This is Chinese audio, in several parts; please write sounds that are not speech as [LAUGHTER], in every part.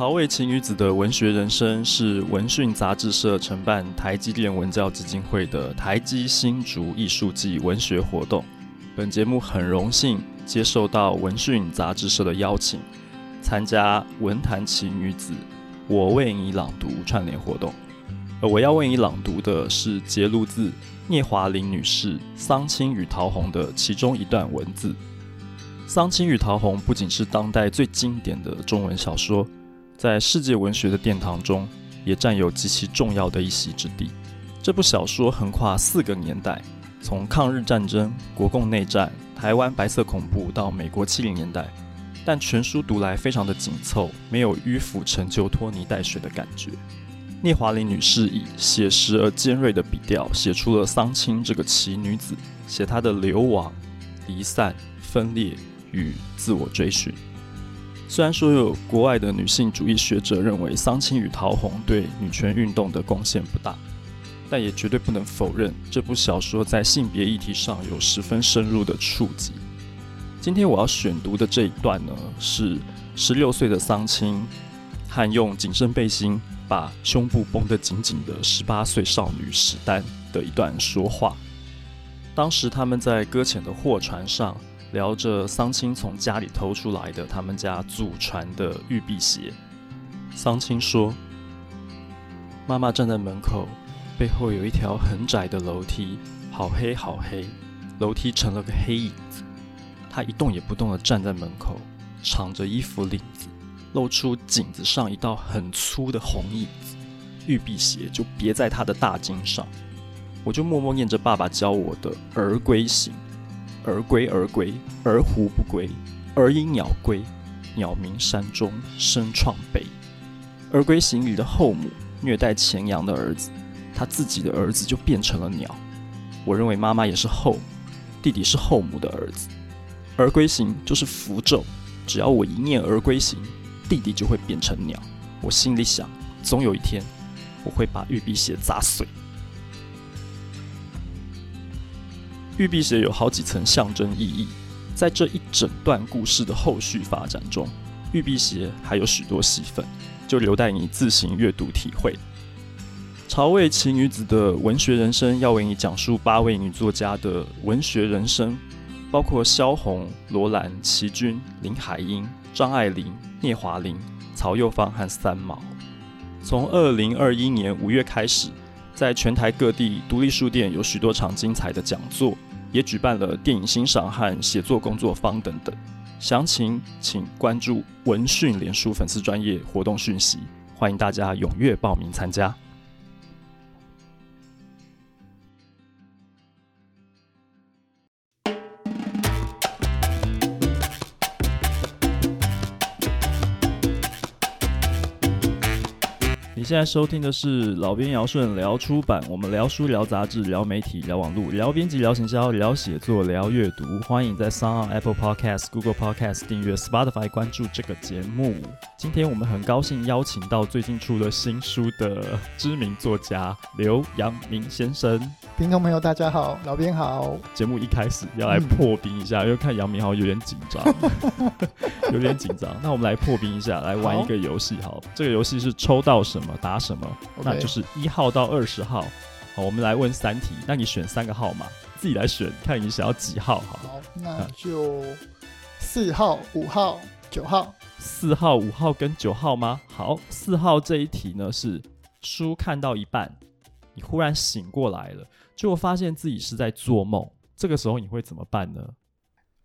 巢味晴雨子的文学人生是文讯杂志社承办台积电文教基金会的台积新竹艺术季文学活动。本节目很荣幸接受到文讯杂志社的邀请，参加文坛奇女子我为你朗读串联活动。而我要为你朗读的是节录自聂华苓女士《桑青与桃红》的其中一段文字。《桑青与桃红》不仅是当代最经典的中文小说，在世界文学的殿堂中也占有极其重要的一席之地。这部小说横跨四个年代，从抗日战争、国共内战、台湾白色恐怖到美国七零年代，但全书读来非常的紧凑，没有迂腐陈旧、拖泥带水的感觉。聂华苓女士以写实而尖锐的笔调，写出了桑青这个奇女子，写她的流亡、离散、分裂。与自我追寻。虽然说有国外的女性主义学者认为《桑青与桃红》对女权运动的贡献不大，但也绝对不能否认这部小说在性别议题上有十分深入的触及。今天我要选读的这一段呢，是十六岁的桑青和用紧身背心把胸部绷得紧紧的十八岁少女史丹的一段说话。当时他们在搁浅的货船上。聊着桑青从家里偷出来的他们家祖传的玉璧鞋。桑青说：“妈妈站在门口，背后有一条很窄的楼梯，好黑好黑，楼梯成了个黑影子。她一动也不动地站在门口，敞着衣服领子，露出颈子上一道很粗的红印子。玉璧鞋就别在她的大襟上。我就默默念着爸爸教我的儿归行。”儿归儿归，儿鵠不归；儿因鸟归，鸟鸣山中声创悲。儿归行里的后母虐待前阳的儿子，他自己的儿子就变成了鸟。我认为妈妈也是后，弟弟是后母的儿子。儿归行就是符咒，只要我一念儿归行，弟弟就会变成鸟。我心里想，总有一天我会把玉辟鞋砸碎。玉辟鞋有好几层象征意义，在这一整段故事的后续发展中，玉辟鞋还有许多戏份，就留待你自行阅读体会。朝味奇女子的文学人生要为你讲述八位女作家的文学人生，包括萧红、罗兰、琦君、林海音、张爱玲、聂华苓、曹幼芳和三毛。从二零二一年五月开始，在全台各地独立书店有许多场精彩的讲座。也举办了电影欣赏和写作工作坊等等，详情请关注文讯联书粉丝专业活动讯息，欢迎大家踊跃报名参加。现在收听的是老编姚顺聊出版，我们聊书、聊杂志、聊媒体、聊网络、聊编辑、聊行销、聊写作、聊阅读。欢迎在 SoundOn Apple Podcast、Google Podcast 订阅，Spotify 关注这个节目。今天我们很高兴邀请到最近出了新书的知名作家刘阳明先生。听众朋友，大家好，老编好。节目一开始要来破冰一下，嗯、因为看杨明好像有点紧张，[LAUGHS] 有点紧张。那我们来破冰一下，来玩一个游戏。好，这个游戏是抽到什么打什么，okay. 那就是一号到二十号。好，我们来问三题，那你选三个号码，自己来选，看你想要几号。好，好，那就四号、五号、九号。四号、五号跟九号吗？好，四号这一题呢是书看到一半，你忽然醒过来了，结果发现自己是在做梦，这个时候你会怎么办呢？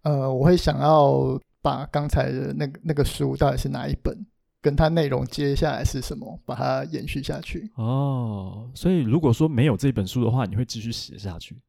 呃，我会想要把刚才的那个那个书到底是哪一本，跟它内容接下来是什么，把它延续下去。哦，所以如果说没有这本书的话，你会继续写下去。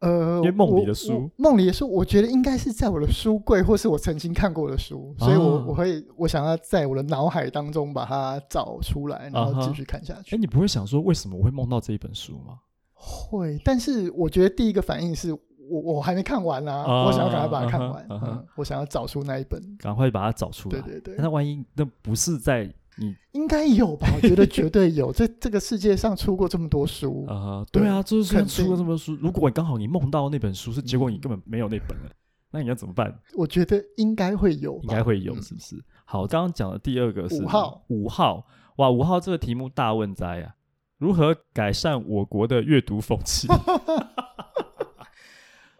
呃，因为梦里的书，梦里的书，我觉得应该是在我的书柜，或是我曾经看过的书，哦、所以我我会我想要在我的脑海当中把它找出来，然后继续看下去。哎、啊，你不会想说为什么我会梦到这一本书吗？会，但是我觉得第一个反应是我我还没看完啊，啊我想要赶快把它看完、啊嗯，我想要找出那一本，赶快把它找出来。对对对，那万一那不是在。你 [LAUGHS] 应该有吧？我觉得绝对有。这这个世界上出过这么多书啊、uh 对啊，就是出过这么多书。如果你刚好你梦到那本书是，结果你根本没有那本了，那你要怎么办？我觉得应该会有，应该会有，是不是？嗯、好，刚刚讲的第二个是五号，五号，哇，五号这个题目大问哉啊！如何改善我国的阅读风气？[LAUGHS]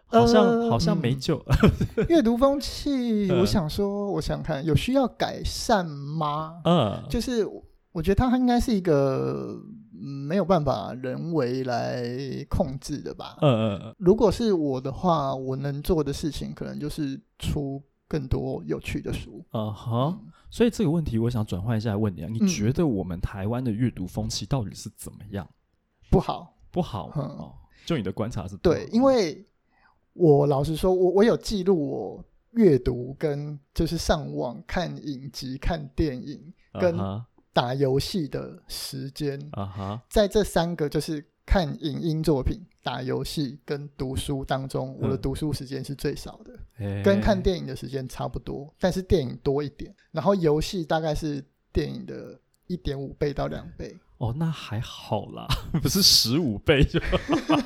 好像、呃、好像没救。[LAUGHS] 阅、嗯、读风气，我想说，我想看有需要改善吗？嗯，就是我觉得它应该是一个没有办法人为来控制的吧。嗯嗯，如果是我的话，我能做的事情可能就是出更多有趣的书。嗯哼，所以这个问题我想转换一下问你啊，你觉得我们台湾的阅读风气到底是怎么样？不好，不好。嗯、哦，就你的观察是对，因为。我老实说，我我有记录我阅读跟就是上网看影集、看电影跟打游戏的时间。Uh -huh. 在这三个就是看影音作品、打游戏跟读书当中，我的读书时间是最少的，嗯，跟看电影的时间差不多，但是电影多一点，然后游戏大概是电影的一点五倍到两倍。哦，那还好啦，[LAUGHS] 不是十五倍就。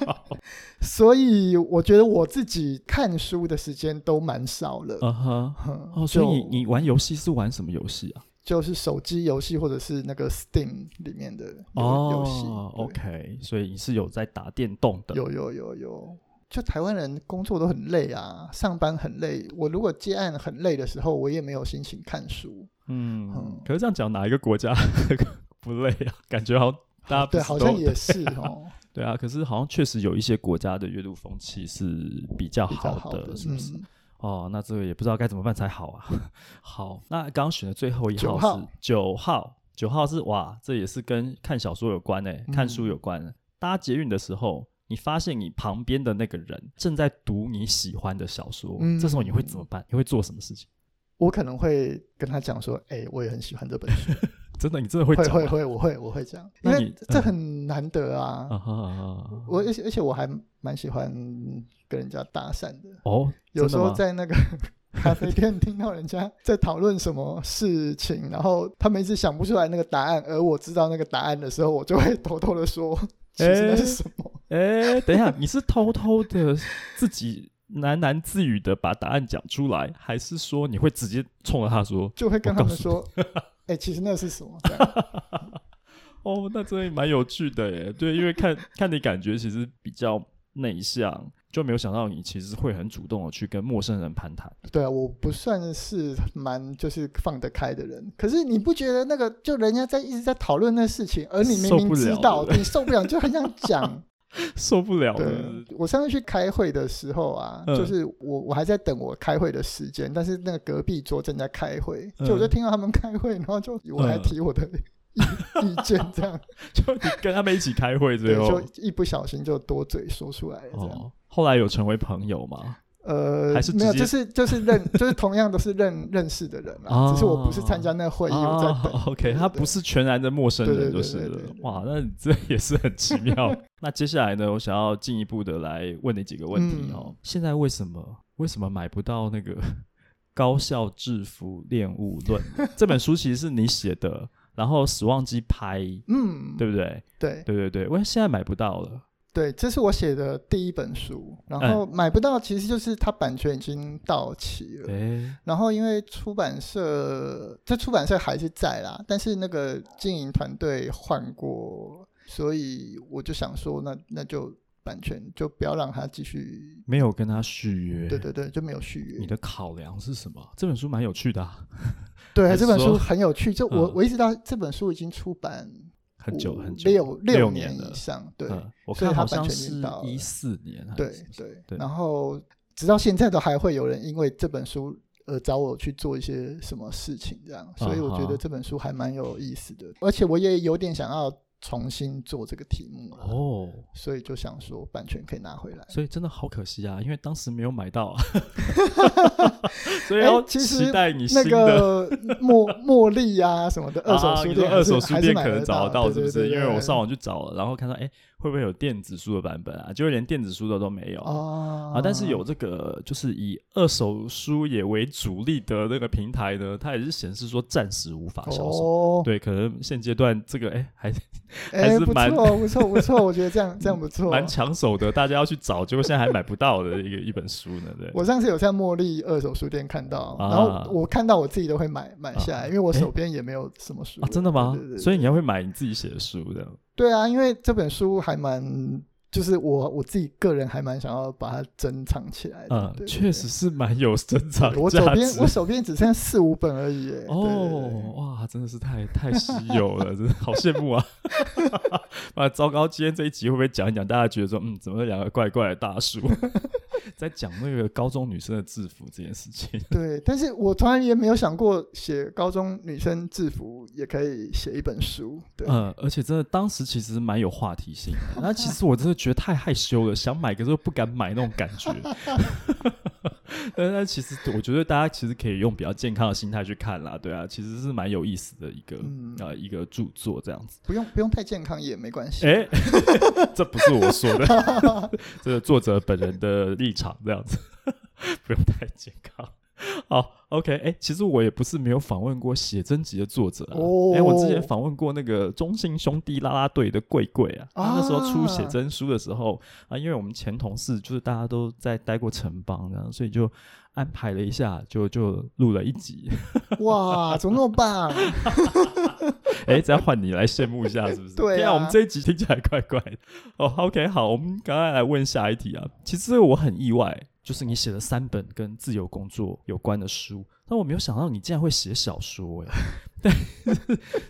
[LAUGHS] 所以我觉得我自己看书的时间都蛮少了。嗯哼，哦，所以你你玩游戏是玩什么游戏啊？就是手机游戏或者是那个 Steam 里面的游戏。哦，OK，所以你是有在打电动的？有有有有。就台湾人工作都很累啊，上班很累。我如果接案很累的时候，我也没有心情看书。嗯，嗯，可是这样讲，哪一个国家？[LAUGHS] 不累啊，感觉好，[LAUGHS] 大家对，好像也是 [LAUGHS] 哦。对啊，可是好像确实有一些国家的阅读风气是比较好的，是不是、嗯？哦，那这个也不知道该怎么办才好啊。[LAUGHS] 好，那刚刚选的最后一号是九号，九号，号是哇，这也是跟看小说有关诶、欸，看书有关、嗯。搭捷运的时候，你发现你旁边的那个人正在读你喜欢的小说，嗯、这时候你会怎么办？你会做什么事情？我可能会跟他讲说：“哎、欸，我也很喜欢这本书。”真的，你真的会讲？会会会，我会我会讲，因为这很难得啊。嗯、我而且而且我还蛮喜欢跟人家搭讪的哦。有时候在那个 [LAUGHS] 咖啡店听到人家在讨论什么事情，然后他们一直想不出来那个答案，而我知道那个答案的时候，我就会偷偷的说：“ [LAUGHS] 其实那是什么？”哎、欸欸，等一下，你是偷偷的自己喃喃自语的把答案讲出来，还是说你会直接冲着他说？就会跟他们说。哎、欸，其实那是什么？[LAUGHS] 哦，那真的蛮有趣的耶。对，因为看看你感觉其实比较内向，就没有想到你其实会很主动的去跟陌生人攀谈。对啊，我不算是蛮就是放得开的人。可是你不觉得那个就人家在一直在讨论那事情，而你明明知道你受不了，就很想讲。[LAUGHS] 受不了对。我上次去开会的时候啊，嗯、就是我我还在等我开会的时间，但是那个隔壁桌正在开会，嗯、就我就听到他们开会，然后就我还提我的 [LAUGHS] 意、嗯、意见，这样 [LAUGHS] 就你跟他们一起开会，最后就一不小心就多嘴说出来了这样。哦，后来有成为朋友吗？呃，还是没有，就是就是认，就是同样都是认认识的人啊，只是我不是参加那个会议，我在等。OK，他不是全然的陌生人，就是了。哇，那这也是很奇妙。[LAUGHS] 那接下来呢，我想要进一步的来问你几个问题哦。嗯、现在为什么为什么买不到那个《高效制服恋物论》[LAUGHS] 这本书？其实是你写的，然后史旺基拍，嗯，对不对？对对对对，为什么现在买不到了？对，这是我写的第一本书，然后买不到，其实就是它版权已经到期了。欸、然后因为出版社，这出版社还是在啦，但是那个经营团队换过，所以我就想说那，那那就版权就不要让他继续。没有跟他续约。对对对，就没有续约。你的考量是什么？这本书蛮有趣的、啊。对，[LAUGHS] 这本书很有趣。就我、嗯、我一直到这本书已经出版。很久很久，六六年以上，对，嗯、我看好像是一四年，对对对。然后直到现在都还会有人因为这本书而找我去做一些什么事情，这样，所以我觉得这本书还蛮有意思的，而且我也有点想要。重新做这个题目哦，所以就想说版权可以拿回来，所以真的好可惜啊，因为当时没有买到啊，[LAUGHS] 所以要期待你新的、欸、那个茉茉莉啊什么的二手书店，啊、二手书店可能找得到是不是？因为我上网去找了，然后看到哎、欸，会不会有电子书的版本啊？就连电子书的都没有啊，啊！但是有这个就是以二手书也为主力的那个平台呢，它也是显示说暂时无法销售。哦、对，可能现阶段这个哎还还是蛮不错不错不错，我觉得这样 [LAUGHS] 这样不错，蛮抢手的，大家要去找，结果现在还买不到的一个一本书呢。对，我上次有在茉莉二手书店看到，啊、然后我看到我自己都会买买下来，啊、因为我手边也没有什么书啊，真的吗？对对对对，所以你要会买你自己写的书这样？对啊，因为这本书还蛮。就是我我自己个人还蛮想要把它珍藏起来的，嗯，确实是蛮有珍藏。我手边我手边只剩下四五本而已，哦，哇，真的是太太稀有了，真的好羡慕啊！[LAUGHS] 啊，糟糕，今天这一集会不会讲一讲？大家觉得说，嗯，怎么两个怪怪的大叔 [LAUGHS] 在讲那个高中女生的制服这件事情？[LAUGHS] 对，但是我从来也没有想过写高中女生制服也可以写一本书。对，嗯，而且真的当时其实蛮有话题性的。那其实我真的。觉得太害羞了，想买可是又不敢买那种感觉。[LAUGHS] [LAUGHS] 但是其实我觉得大家其实可以用比较健康的心态去看啦，对啊，其实是蛮有意思的一个、嗯、呃一个著作这样子。不用不用太健康也没关系。哎、欸，[LAUGHS] 这不是我说的，[LAUGHS] 这是作者本人的立场这样子，不用太健康。[LAUGHS] 好，OK，哎、欸，其实我也不是没有访问过写真集的作者啊。哎、我之前访问过那个中信兄弟啦啦队的贵贵啊，那时候出写真书的时候啊，因为我们前同事就是大家都在待过城邦，这样，所以就安排了一下，就就录了一集。[LAUGHS] 哇，怎么那么棒？[LAUGHS] 哎、欸，再换你来羡慕一下，是不是？[LAUGHS] 对啊，我们这一集听起来怪怪的。哦，OK，好，我们赶快来问下一题啊。其实我很意外。就是你写了三本跟自由工作有关的书，但我没有想到你竟然会写小说哎！对，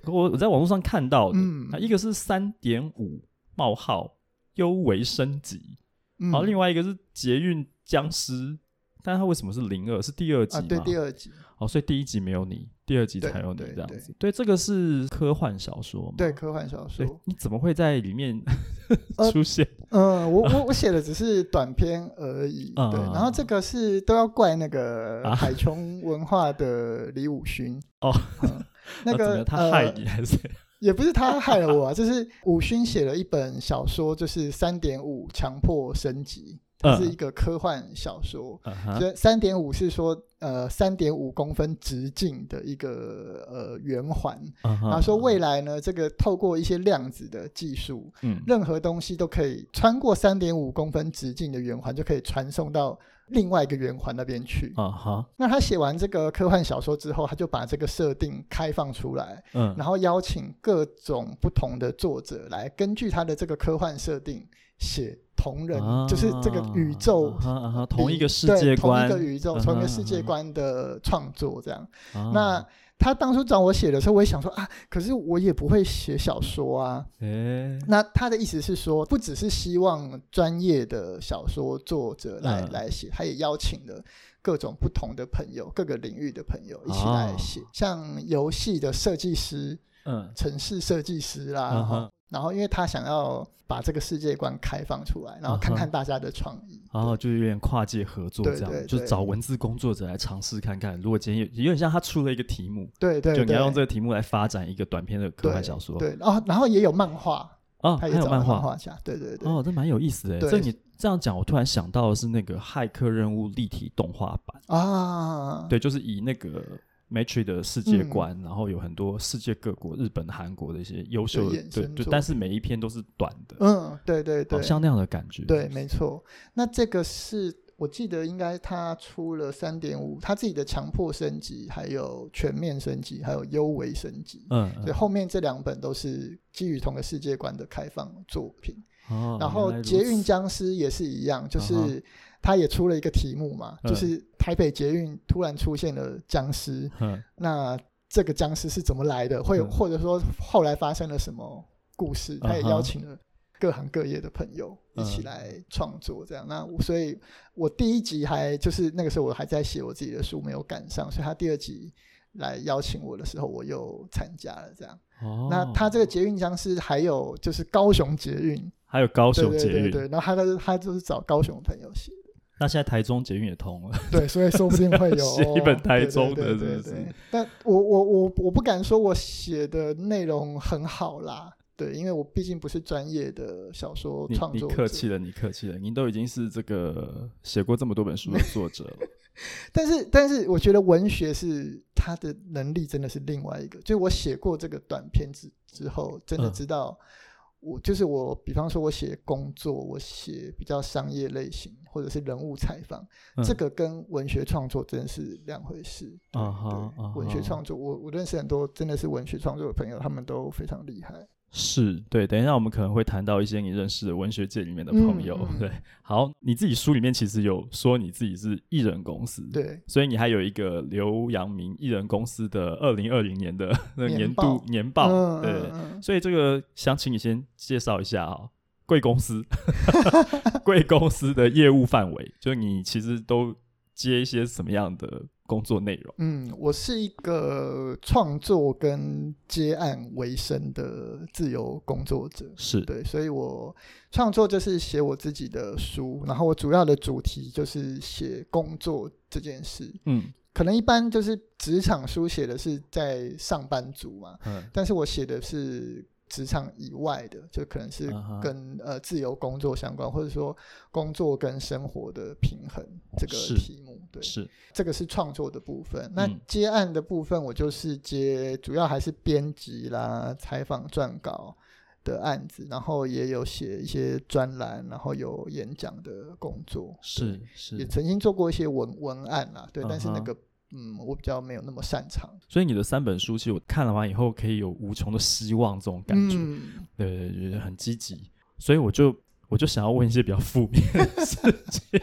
我我在网络上看到的，嗯，一个是三点五冒号优为升级，然后另外一个是捷运僵尸。但他为什么是零二？是第二集吗？啊，对，第二集。哦，所以第一集没有你，第二集才有你这样子。对，这个是科幻小说吗？对，科幻小说。你怎么会在里面 [LAUGHS] 出现？嗯、呃，我我我写的只是短篇而已。[LAUGHS] 对，然后这个是都要怪那个海琼文化的李武勋哦、嗯。[LAUGHS] 那个那他害你还是、呃？也不是他害了我啊，就是武勋写了一本小说，就是三点五强迫升级。它是一个科幻小说，所以三点五是说呃三点五公分直径的一个呃圆环，然后说未来呢这个透过一些量子的技术，嗯，任何东西都可以穿过三点五公分直径的圆环，就可以传送到另外一个圆环那边去。啊哈，那他写完这个科幻小说之后，他就把这个设定开放出来，嗯，然后邀请各种不同的作者来根据他的这个科幻设定写。同人、啊、就是这个宇宙，同一个世界观，同一个宇宙，同一个世界观的创作这样。啊、那他当初找我写的时候，我也想说啊，可是我也不会写小说啊。欸、那他的意思是说，不只是希望专业的小说作者来、啊、来写，他也邀请了各种不同的朋友，各个领域的朋友一起来写，啊、像游戏的设计师，嗯，城市设计师啦。啊然后，因为他想要把这个世界观开放出来，然后看看大家的创意，然后就有点跨界合作这样，就找文字工作者来尝试看看。如果今天有有点像他出了一个题目，对对，就你要用这个题目来发展一个短篇的科幻小说。对，然后然后也有漫画哦，还有漫画画家，对对对。哦，这蛮有意思的。这你这样讲，我突然想到的是那个《骇客任务》立体动画版啊，对，就是以那个。Matrix 的世界观，嗯、然后有很多世界各国、日本、韩国的一些优秀的，对对，但是每一篇都是短的。嗯，对对对，像那样的感觉。对，没错。那这个是我记得应该他出了三点五，他自己的强迫升级，还有全面升级，还有幽微升级。嗯，所以后面这两本都是基于同个世界观的开放作品。哦，然后捷运僵尸也是一样，就是。他也出了一个题目嘛，嗯、就是台北捷运突然出现了僵尸，嗯、那这个僵尸是怎么来的？会或者说后来发生了什么故事？他也邀请了各行各业的朋友一起来创作，这样。嗯、那所以，我第一集还就是那个时候我还在写我自己的书，没有赶上，所以他第二集来邀请我的时候，我又参加了这样。哦、那他这个捷运僵尸还有就是高雄捷运，还有高雄捷运，对，对，对，对，然后他他他就是找高雄的朋友写。那现在台中捷运也通了，[LAUGHS] 对，所以说不定会有 [LAUGHS] 写一本台中的，是不是？但我我我我不敢说我写的内容很好啦，对，因为我毕竟不是专业的小说创作者。你客气了，你客气了，您都已经是这个写过这么多本书的作者了。[LAUGHS] 但是，但是，我觉得文学是他的能力，真的是另外一个。就是我写过这个短篇之之后，真的知道。嗯我就是我，比方说，我写工作，我写比较商业类型，或者是人物采访，嗯、这个跟文学创作真的是两回事。啊哈，文学创作，我我认识很多真的是文学创作的朋友，他们都非常厉害。是对，等一下我们可能会谈到一些你认识的文学界里面的朋友。对，好，你自己书里面其实有说你自己是艺人公司，对，所以你还有一个刘阳明艺人公司的二零二零年的那 [LAUGHS] 年度年报，嗯、对，嗯、所以这个想请你先介绍一下啊，贵公司，[LAUGHS] 贵公司的业务范围，就你其实都接一些什么样的？工作内容，嗯，我是一个创作跟接案为生的自由工作者，是。对，所以我创作就是写我自己的书，然后我主要的主题就是写工作这件事，嗯，可能一般就是职场书写的是在上班族嘛，嗯，但是我写的是。职场以外的，就可能是跟、uh huh. 呃自由工作相关，或者说工作跟生活的平衡这个题目。是对，是这个是创作的部分。那接案的部分，我就是接，主要还是编辑啦、采访、撰稿的案子，然后也有写一些专栏，然后有演讲的工作。是是，也曾经做过一些文文案啦，对，uh huh. 但是那个。嗯，我比较没有那么擅长，所以你的三本书其实我看了完以后，可以有无穷的希望这种感觉，嗯、对，就是很积极，所以我就我就想要问一些比较负面的事情，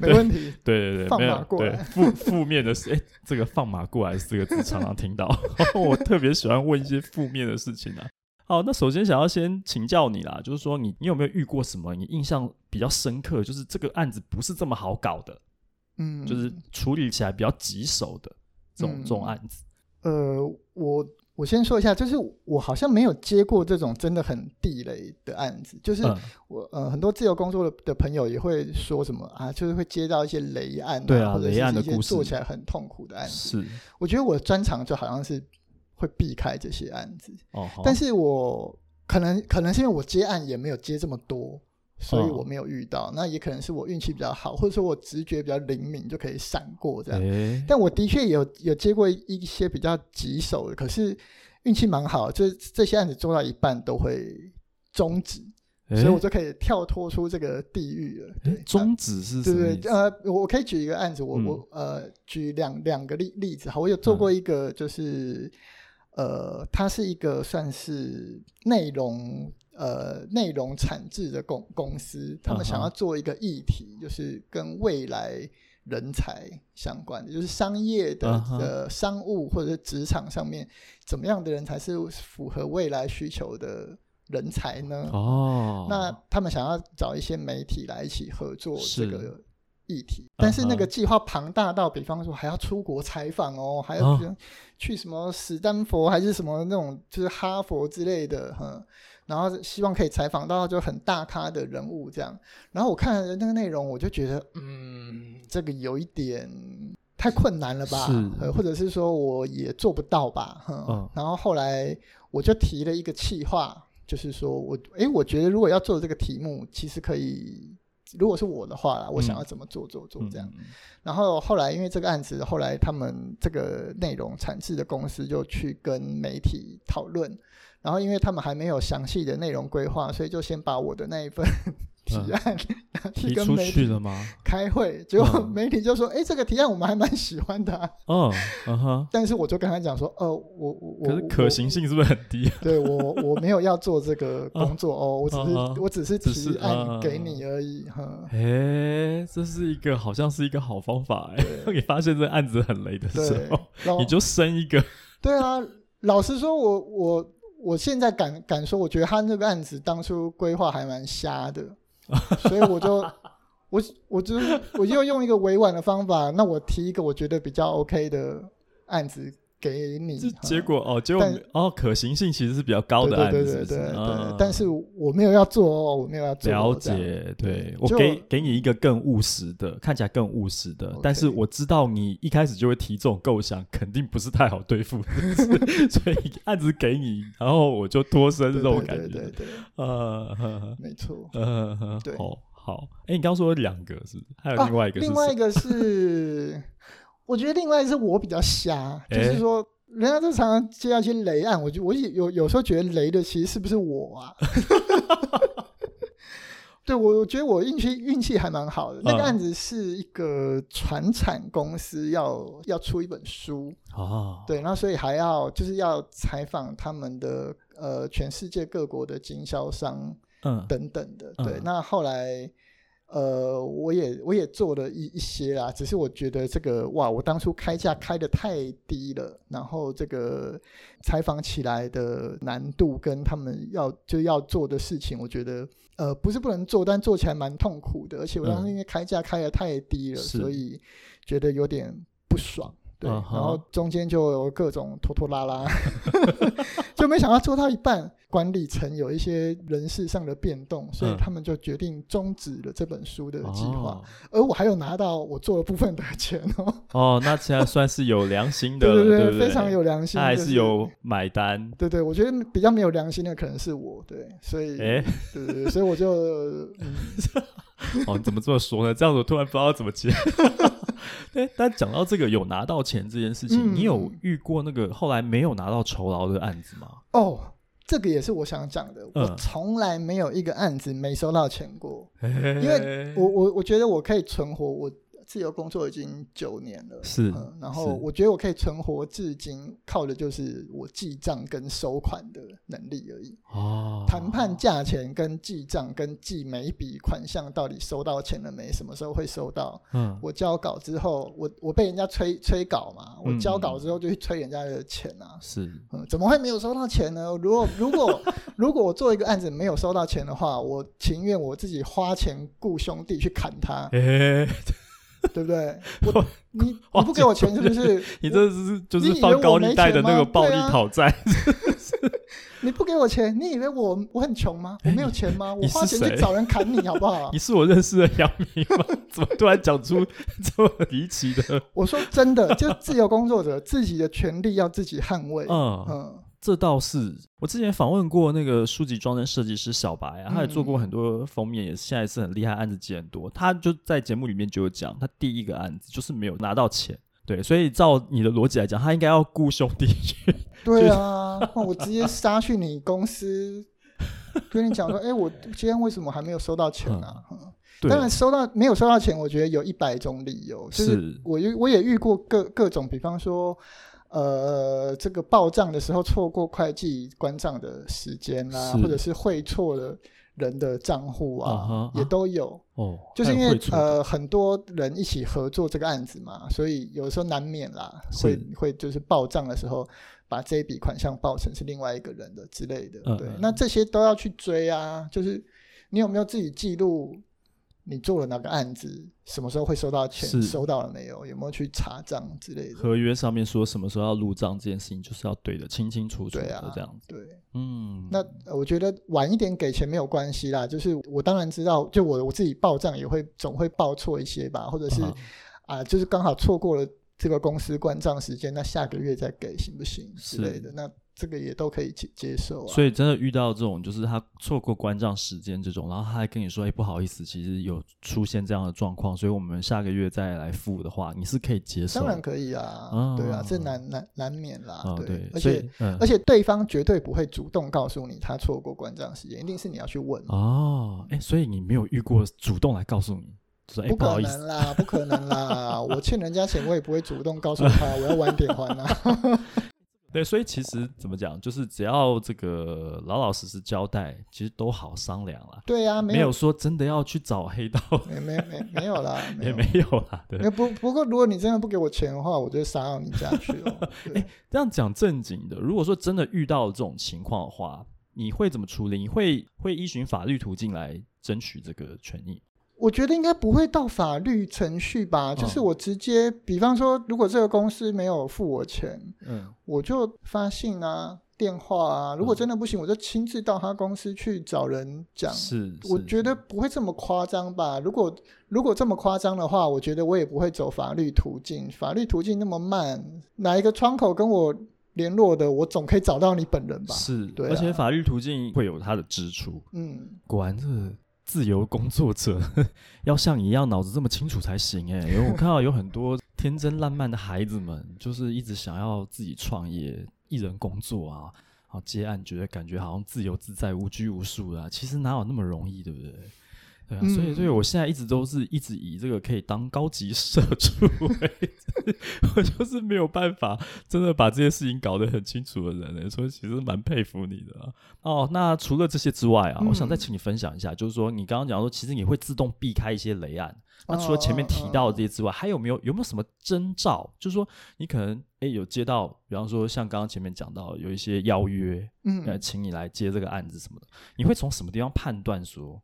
没问题，对对对，放马过来，负负面的事，哎，这个放马过来四个字常常听到，[LAUGHS] 我特别喜欢问一些负面的事情啊。好，那首先想要先请教你啦，就是说你你有没有遇过什么你印象比较深刻，就是这个案子不是这么好搞的？嗯，就是处理起来比较棘手的这种、嗯、这种案子。呃，我我先说一下，就是我好像没有接过这种真的很地雷的案子。就是我、嗯、呃很多自由工作的的朋友也会说什么啊，就是会接到一些雷案、啊，对啊，或者是雷案的故事，做起来很痛苦的案子。是，我觉得我的专长就好像是会避开这些案子。哦，但是我可能可能是因为我接案也没有接这么多。所以我没有遇到，哦、那也可能是我运气比较好，或者说我直觉比较灵敏，就可以闪过这样。欸、但我的确有有接过一些比较棘手的，可是运气蛮好，就是这些案子做到一半都会终止，欸、所以我就可以跳脱出这个地狱了。对，终止是什么？对对呃，我可以举一个案子，我、嗯、我呃举两两个例例子。好，我有做过一个，就是、嗯、呃，它是一个算是内容。呃，内容产制的公公司，他们想要做一个议题，uh huh. 就是跟未来人才相关的，就是商业的、uh huh. 的商务或者是职场上面，怎么样的人才是符合未来需求的人才呢？哦，oh. 那他们想要找一些媒体来一起合作这个议题，是但是那个计划庞大到，比方说还要出国采访哦，还要去什么史丹佛还是什么那种，就是哈佛之类的，哈。然后希望可以采访到就很大咖的人物这样，然后我看了那个内容，我就觉得，嗯，这个有一点太困难了吧，是或者是说我也做不到吧，嗯。嗯，然后后来我就提了一个企划，就是说我，诶，我觉得如果要做这个题目，其实可以，如果是我的话啦，我想要怎么做做做这样。嗯、然后后来因为这个案子，后来他们这个内容产制的公司就去跟媒体讨论。然后，因为他们还没有详细的内容规划，所以就先把我的那一份 [LAUGHS] 提案 [LAUGHS] 提出去了吗？开会，结果媒体就说：“哎，这个提案我们还蛮喜欢的。”嗯嗯哼。但是我就跟他讲说：“哦，我我可是可行性是不是很低？”对我我没有要做这个 [LAUGHS] 工作哦，我只是我只是提案给你而已哈。哎，这是一个好像是一个好方法哎。你发现这案子很雷的时候，你就生一个。对啊，老实说，我我。我现在敢敢说，我觉得他那个案子当初规划还蛮瞎的，[LAUGHS] 所以我就我我就我就用一个委婉的方法，那我提一个我觉得比较 OK 的案子给你。结果哦，结果哦，可行性其实是比较高的案子，对对对对对。但是我没有要做哦，我没有要做。了解，对我给给你一个更务实的，看起来更务实的。但是我知道你一开始就会提这种构想，肯定不是太好对付，[LAUGHS] 所以案子给你，然后我就脱身这种感觉。对对对，呃，没错，呃，对。好，哎、欸，你刚刚说有两个是，还有另外一个另外一个是，我觉得另外是我比较瞎，欸、就是说，人家都常常接到一些雷案，我就我有有时候觉得雷的其实是不是我啊？[LAUGHS] 对，我我觉得我运气运气还蛮好的。嗯、那个案子是一个传产公司要要出一本书哦，对，然后所以还要就是要采访他们的呃全世界各国的经销商。嗯，等等的，对，嗯、那后来，呃，我也我也做了一一些啦，只是我觉得这个哇，我当初开价开的太低了，然后这个采访起来的难度跟他们要就要做的事情，我觉得呃不是不能做，但做起来蛮痛苦的，而且我当时因为开价开的太低了，嗯、所以觉得有点不爽。对，然后中间就有各种拖拖拉拉，[LAUGHS] [LAUGHS] 就没想到做到一半，管理层有一些人事上的变动，所以他们就决定终止了这本书的计划。而我还有拿到我做了部分的钱哦。哦，那现在算是有良心的，[LAUGHS] 对对对，非常有良心，还是有买单。对对，我觉得比较没有良心的可能是我，对，所以，哎，对对，所以我就，哦，你怎么这么说呢？这样子我突然不知道怎么接。[LAUGHS] 哎，但讲到这个有拿到钱这件事情，嗯、你有遇过那个后来没有拿到酬劳的案子吗？哦，这个也是我想讲的。嗯、我从来没有一个案子没收到钱过，嘿嘿嘿，因为我我我觉得我可以存活我。自由工作已经九年了，是、嗯，然后我觉得我可以存活至今，靠的就是我记账跟收款的能力而已。哦，谈判价钱跟记账跟记每一笔款项到底收到钱了没，什么时候会收到？嗯，我交稿之后，我我被人家催催稿嘛，我交稿之后就去催人家的钱啊。是，嗯，怎么会没有收到钱呢？如果如果 [LAUGHS] 如果我做一个案子没有收到钱的话，我情愿我自己花钱雇兄弟去砍他。欸 [LAUGHS] 对不对？我 [LAUGHS] 你你不给我钱是不是？你这是就是放高利贷的那个暴力讨债。[LAUGHS] 你不给我钱，你以为我我很穷吗？我没有钱吗？[LAUGHS] 我花钱去找人砍你好不好？你是我认识的杨明吗？怎么突然讲出这么离奇的？我说真的，就自由工作者自己的权利要自己捍卫。嗯嗯。这倒是，我之前访问过那个书籍装帧设计师小白啊，他也做过很多封面，也是现在是很厉害，案子接很多。他就在节目里面就有讲，他第一个案子就是没有拿到钱，对，所以照你的逻辑来讲，他应该要雇兄弟去。对啊，[LAUGHS] 我直接杀去你公司，[LAUGHS] 跟你讲说，哎，我今天为什么还没有收到钱啊？嗯，当然收到没有收到钱，我觉得有一百种理由，就是我我也遇过各各种，比方说。呃，这个报账的时候错过会计关账的时间啊，或者是汇错了人的账户啊，啊也都有。哦，就是因为呃很多人一起合作这个案子嘛，所以有时候难免啦，是会会就是报账的时候把这一笔款项报成是另外一个人的之类的。嗯、对，那这些都要去追啊。就是你有没有自己记录？你做了哪个案子？什么时候会收到钱？是收到了没有？有没有去查账之类的？合约上面说什么时候要入账这件事情，就是要对的清清楚楚的这样子。对，啊、对，嗯，那我觉得晚一点给钱没有关系啦。就是我当然知道，就我我自己报账也会总会报错一些吧，或者是啊，啊，就是刚好错过了这个公司关账时间，那下个月再给行不行之类的？那。这个也都可以接接受啊，所以真的遇到这种，就是他错过关账时间这种，然后他还跟你说：“哎，不好意思，其实有出现这样的状况，所以我们下个月再来付的话，你是可以接受。”当然可以啊，哦、对啊，这难难难免啦，哦、对，对而且、嗯、而且对方绝对不会主动告诉你他错过关账时间，一定是你要去问哦。哎，所以你没有遇过主动来告诉你，不可能啦，不可能啦，我欠人家钱，我也不会主动告诉他我要晚点还啊。[LAUGHS] [LAUGHS] [LAUGHS] 对，所以其实怎么讲，就是只要这个老老实实交代，其实都好商量了。对呀、啊，没有说真的要去找黑道，没没没没有啦，[LAUGHS] 也没有啦。对，不不过如果你真的不给我钱的话，我就杀到你家去了。[LAUGHS] 哎，这样讲正经的，如果说真的遇到这种情况的话，你会怎么处理？你会会依循法律途径来争取这个权益？我觉得应该不会到法律程序吧，哦、就是我直接，比方说，如果这个公司没有付我钱，嗯，我就发信啊、电话啊，如果真的不行，嗯、我就亲自到他公司去找人讲。是，我觉得不会这么夸张吧？如果如果这么夸张的话，我觉得我也不会走法律途径。法律途径那么慢，哪一个窗口跟我联络的，我总可以找到你本人吧？是，对、啊，而且法律途径会有它的支出。嗯，果然这个。自由工作者 [LAUGHS] 要像你一样脑子这么清楚才行哎，因为我看到有很多天真烂漫的孩子们，就是一直想要自己创业、一人工作啊，好接案，觉得感觉好像自由自在、无拘无束啊，其实哪有那么容易，对不对？对啊，所以，所以我现在一直都是一直以这个可以当高级社畜为止，[LAUGHS] 我就是没有办法真的把这些事情搞得很清楚的人呢，所以其实蛮佩服你的啊。哦，那除了这些之外啊，嗯、我想再请你分享一下，就是说你刚刚讲说，其实你会自动避开一些雷案。那除了前面提到的这些之外，还有没有有没有什么征兆？就是说你可能诶有接到，比方说像刚刚前面讲到有一些邀约，嗯，来请你来接这个案子什么的，你会从什么地方判断说？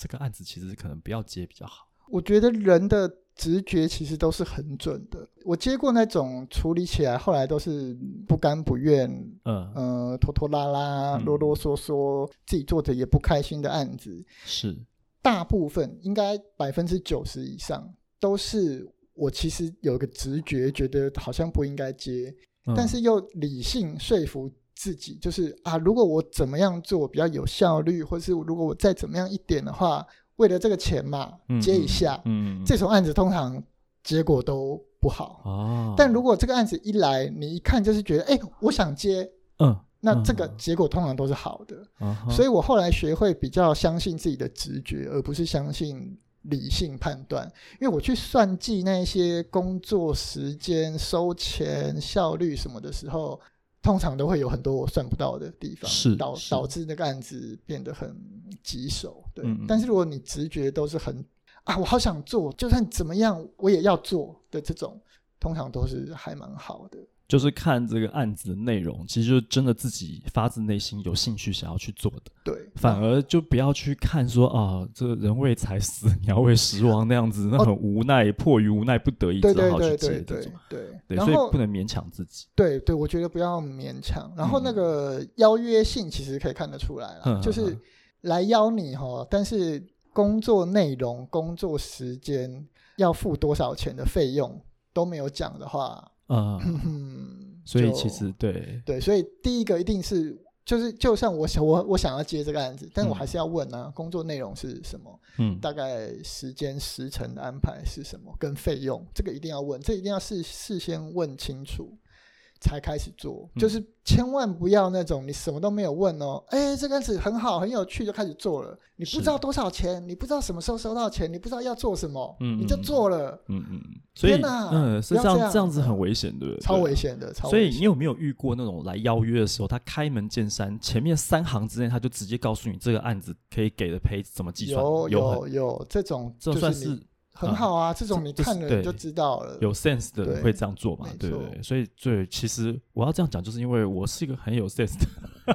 这个案子其实可能不要接比较好。我觉得人的直觉其实都是很准的。我接过那种处理起来后来都是不甘不愿，嗯呃拖拖拉拉、啰啰嗦嗦，自己做的也不开心的案子，是大部分应该百分之九十以上都是我其实有个直觉，觉得好像不应该接，嗯、但是又理性说服。自己就是啊，如果我怎么样做比较有效率，或是如果我再怎么样一点的话，为了这个钱嘛，嗯、接一下，嗯，这种案子通常结果都不好。哦，但如果这个案子一来，你一看就是觉得，哎、欸，我想接，嗯，那这个结果通常都是好的。嗯、所以我后来学会比较相信自己的直觉，而不是相信理性判断。因为我去算计那些工作时间、收钱、效率什么的时候。通常都会有很多我算不到的地方，是导导致那个案子变得很棘手。对，嗯、但是如果你直觉都是很啊，我好想做，就算怎么样我也要做的这种，通常都是还蛮好的。就是看这个案子的内容，其实就真的自己发自内心有兴趣想要去做的。对，反而就不要去看说啊，这个人为财死，[LAUGHS] 鸟为食亡那样子，那很无奈，哦、迫于无奈不得已只好去接这种。对，对，所以不能勉强自己。对对，我觉得不要勉强。然后那个邀约信其实可以看得出来了，嗯、就是来邀你哈，但是工作内容、工作时间要付多少钱的费用都没有讲的话。嗯，所以其实对对，所以第一个一定是就是，就算我想我我想要接这个案子，但是我还是要问啊，工作内容是什么？嗯，大概时间时程的安排是什么？跟费用，这个一定要问，这一定要事事先问清楚。才开始做，就是千万不要那种你什么都没有问哦，哎，这个案子很好很有趣就开始做了，你不知道多少钱，你不知道什么时候收到钱，你不知道要做什么，嗯你就做了，嗯嗯，天哪，嗯，是这样这样子。很危险的，超危险的，超。所以你有没有遇过那种来邀约的时候，他开门见山，前面三行之内他就直接告诉你这个案子可以给的赔怎么计算？有有有这种，这算是。很好啊，这种你看了你就知道了。有 sense 的人会这样做嘛？对不对，所以对，其实我要这样讲，就是因为我是一个很有 sense 的。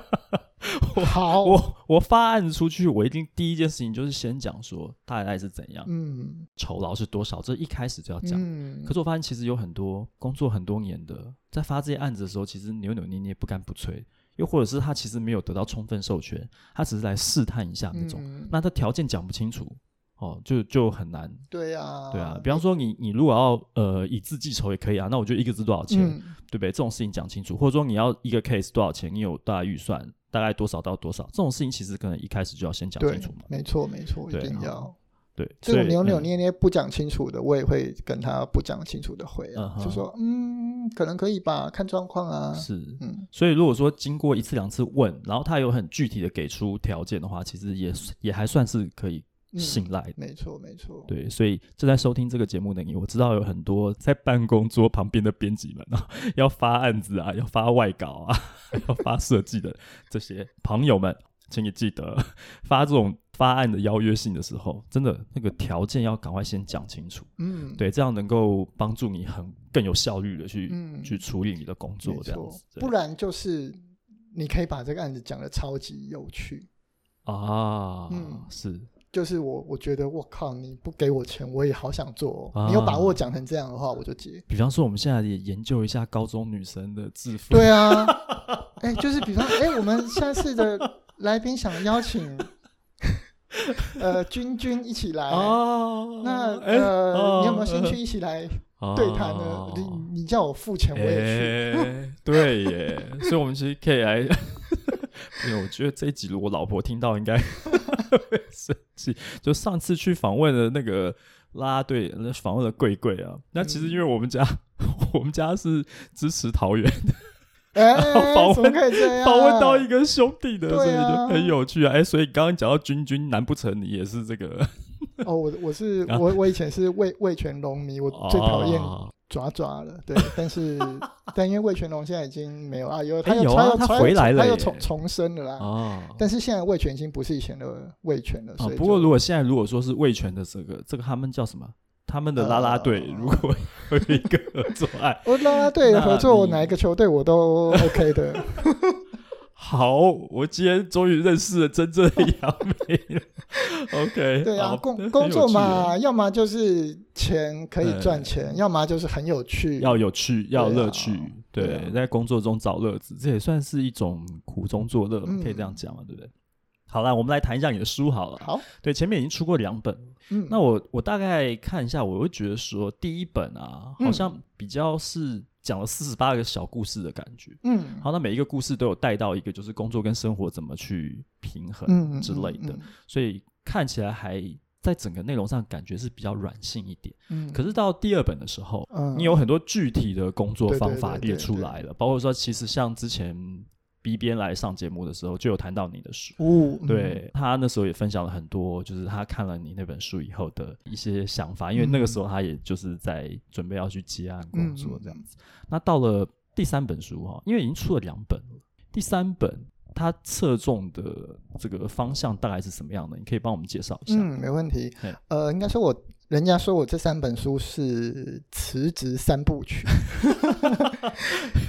[LAUGHS] 好，我我发案子出去，我一定第一件事情就是先讲说大概是怎样，嗯，酬劳是多少，这一开始就要讲。可是我发现其实有很多工作很多年的，在发这些案子的时候，其实扭扭捏捏不干不脆，又或者是他其实没有得到充分授权，他只是来试探一下那种，那他条件讲不清楚。哦，就就很难。对呀、啊，对啊。比方说你，你你如果要呃以字计酬也可以啊，那我就一个字多少钱，嗯、对不对？这种事情讲清楚，或者说你要一个 case 多少钱，你有大概预算，大概多少到多少，这种事情其实可能一开始就要先讲清楚嘛。没错，没错，一定要。对，这种扭扭捏捏不讲清楚的，我也会跟他不讲清楚的回啊，嗯、就说嗯，可能可以吧，看状况啊。是，嗯。所以如果说经过一次两次问，然后他有很具体的给出条件的话，其实也也还算是可以。信赖、嗯，没错没错，对，所以正在收听这个节目的你，我知道有很多在办公桌旁边的编辑们啊，[LAUGHS] 要发案子啊，要发外稿啊，[LAUGHS] 要发设计的这些朋友们，请你记得 [LAUGHS] 发这种发案的邀约信的时候，真的那个条件要赶快先讲清楚，嗯，对，这样能够帮助你很更有效率的去、嗯、去处理你的工作，这样子，不然就是你可以把这个案子讲的超级有趣。啊，嗯，是。就是我我觉得我靠，你不给我钱，我也好想做。啊、你有把握讲成这样的话，我就接。比方说，我们现在也研究一下高中女生的制服。对啊，[LAUGHS] 哎、欸，就是比方，哎、欸，我们下次的来宾想邀请。呃，君君一起来哦。那呃，哦、你有没有兴趣一起来对谈呢？哦、你你叫我付钱，我也去。欸、对耶，所以我们其实可以来。[LAUGHS] 因为我觉得这一集如果老婆听到应该会生气。就上次去访问的那个啦啦队，那访问的贵贵啊。那其实因为我们家，嗯、[LAUGHS] 我们家是支持桃园的。哎，访问访问到一个兄弟的，所以就很有趣啊！哎，所以刚刚讲到君君，难不成你也是这个？哦，我我是我我以前是味味全龙迷，我最讨厌爪爪了。对，但是 [LAUGHS] 但因为魏全龙现在已经没有啊，有他有他回来了，他又重重生了啦。哦，但是现在魏全已经不是以前的魏全了。所以不过如果现在如果说是魏全的这个这个他们叫什么？他们的啦啦队如果有一个合作案，我啦啦队合作哪一个球队我都 OK 的。[LAUGHS] 好，我今天终于认识了真正的杨梅了。[LAUGHS] OK，对啊，工工作嘛，要么就是钱可以赚钱，要么就是很有趣，要有趣，要乐趣。对，在工作中找乐子，这也算是一种苦中作乐，可以这样讲嘛，对不对？好啦，我们来谈一下你的书好了。好，对，前面已经出过两本。嗯，那我我大概看一下，我会觉得说，第一本啊，好像比较是讲了四十八个小故事的感觉。嗯，好，那每一个故事都有带到一个，就是工作跟生活怎么去平衡之类的，所以看起来还在整个内容上感觉是比较软性一点。嗯，可是到第二本的时候，嗯你有很多具体的工作方法列出来了，包括说，其实像之前。B 边来上节目的时候，就有谈到你的书。哦，对，嗯、他那时候也分享了很多，就是他看了你那本书以后的一些想法。因为那个时候他也就是在准备要去接案工作这样子。嗯、那到了第三本书哈，因为已经出了两本了，第三本他侧重的这个方向大概是什么样的？你可以帮我们介绍一下。嗯，没问题。呃，应该说我。人家说我这三本书是辞职三部曲，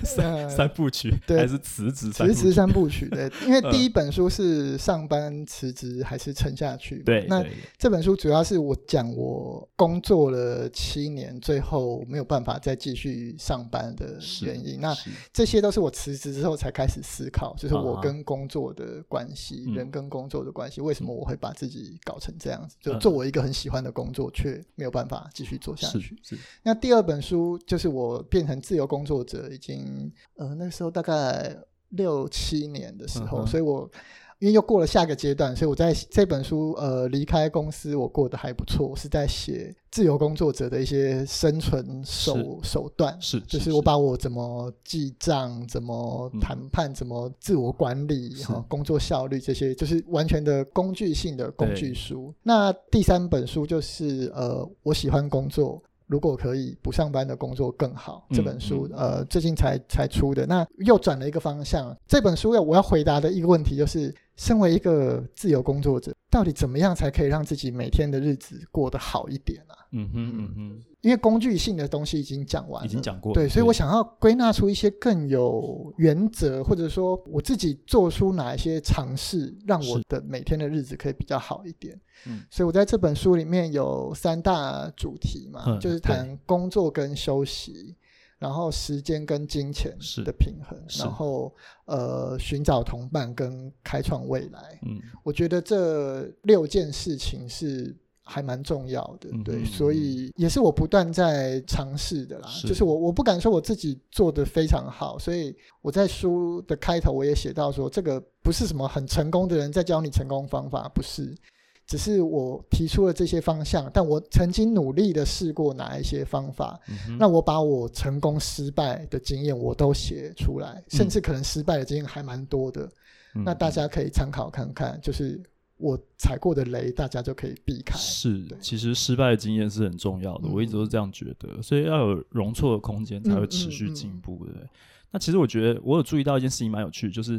三三部曲，对，还是辞职辞职三部曲？对，[LAUGHS] 因为第一本书是上班辞职还是撑下去？对，那这本书主要是我讲我工作了七年，最后没有办法再继续上班的原因。那这些都是我辞职之后才开始思考，就是我跟工作的关系，人跟工作的关系，为什么我会把自己搞成这样子？就做我一个很喜欢的工作去。没有办法继续做下去。是，是。那第二本书就是我变成自由工作者，已经呃那个时候大概六七年的时候，嗯、所以我因为又过了下个阶段，所以我在这本书呃离开公司，我过得还不错。我是在写自由工作者的一些生存手手段，是，是就是我把我怎么记账、怎么谈判、嗯、怎么自我管理、哈是工作效率这些，就是完全的工具性的工具书。那第三本书就是呃，我喜欢工作。如果可以不上班的工作更好，这本书、嗯嗯、呃最近才才出的，那又转了一个方向。这本书要我要回答的一个问题就是，身为一个自由工作者，到底怎么样才可以让自己每天的日子过得好一点啊？嗯哼嗯哼。因为工具性的东西已经讲完了，已经讲过了，对，所以我想要归纳出一些更有原则，或者说我自己做出哪一些尝试，让我的每天的日子可以比较好一点。嗯，所以我在这本书里面有三大主题嘛，嗯、就是谈工作跟休息，然后时间跟金钱的平衡，然后呃寻找同伴跟开创未来。嗯，我觉得这六件事情是。还蛮重要的，对，所以也是我不断在尝试的啦。是就是我我不敢说我自己做得非常好，所以我在书的开头我也写到说，这个不是什么很成功的人在教你成功方法，不是，只是我提出了这些方向，但我曾经努力的试过哪一些方法，嗯、那我把我成功失败的经验我都写出来，甚至可能失败的经验还蛮多的，嗯、那大家可以参考看看，就是。我踩过的雷，大家就可以避开。是，对其实失败的经验是很重要的，嗯、我一直都是这样觉得。所以要有容错的空间，才会持续进步，对不对？嗯嗯嗯、那其实我觉得，我有注意到一件事情蛮有趣，就是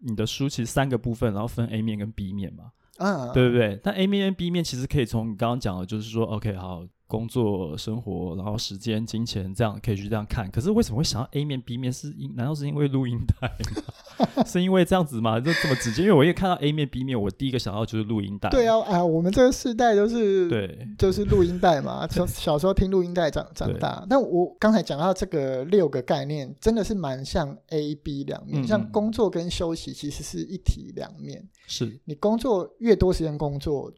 你的书其实三个部分，然后分 A 面跟 B 面嘛，嗯，对不对？但 A 面跟 B 面其实可以从你刚刚讲的，就是说，OK，好，工作、生活，然后时间、金钱这样可以去这样看。可是为什么会想到 A 面、B 面？是因难道是因为录音带吗？是因为这样子吗？就这么直接？因为我一看到 A 面、B 面，我第一个想到就是录音带。对啊，啊，我们这个世代都是对，就是录音带嘛。[LAUGHS] 从小时候听录音带长长大。但我刚才讲到这个六个概念，真的是蛮像 A、B 两面。嗯嗯，像工作跟休息其实是一体两面。是你工作越多时间工作，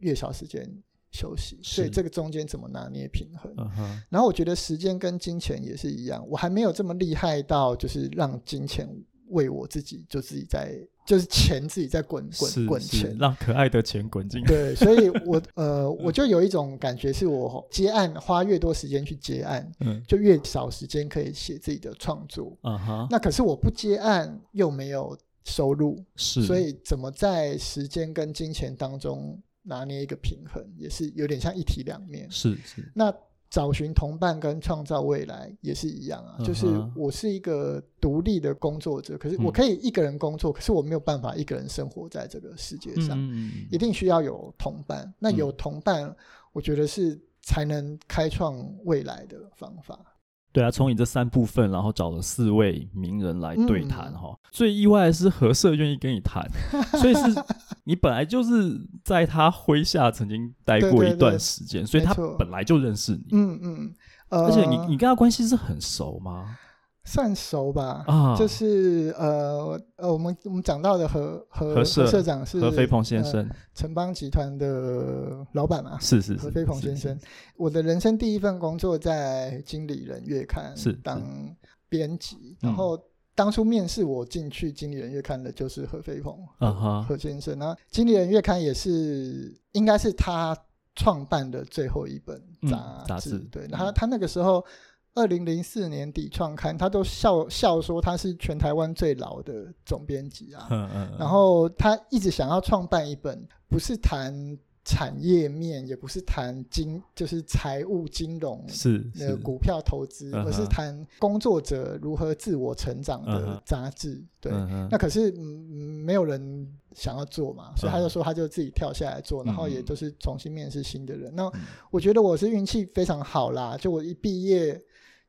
越少时间。休息，所以这个中间怎么拿捏平衡？Uh. 然后我觉得时间跟金钱也是一样，我还没有这么厉害到就是让金钱为我自己就自己在就是钱自己在滚滚滚钱，让可爱的钱滚进来。对，所以 [LAUGHS] 我呃我就有一种感觉，是我接案花越多时间去接案，嗯，就越少时间可以写自己的创作。嗯哼那可是我不接案又没有收入，是，所以怎么在时间跟金钱当中？拿捏一个平衡，也是有点像一体两面。是是。那找寻同伴跟创造未来也是一样啊。Uh. 就是我是一个独立的工作者，可是我可以一个人工作，嗯、可是我没有办法一个人生活在这个世界上，嗯、一定需要有同伴。那有同伴，我觉得是才能开创未来的方法。对啊，从你这三部分，然后找了四位名人来对谈哈。嗯、最意外的是何社愿意跟你谈，[LAUGHS] 所以是你本来就是在他麾下曾经待过一段时间，对对对，所以他本来就认识你。嗯嗯，呃、而且你你跟他关系是很熟吗？算熟吧，啊，就是呃呃，我们我们讲到的何何何社长是何飞鹏先生，城邦集团的老板嘛，是是何飞鹏先生。我的人生第一份工作在《经理人月刊》是当编辑，然后当初面试我进去《经理人月刊》的就是何飞鹏，啊哈，何先生。那《经理人月刊》也是应该是他创办的最后一本杂志，对，他他那个时候。二零零四年底创刊，他都笑笑说他是全台湾最老的总编辑啊。[LAUGHS] 嗯嗯。然后他一直想要创办一本，不是谈产业面，也不是谈金，就是财务金融，是那个股票投资，而是谈工作者如何自我成长的杂志。对。那可是嗯，没有人想要做嘛，所以他就说他就自己跳下来做，然后也都是重新面试新的人。那我觉得我是运气非常好啦，就我一毕业。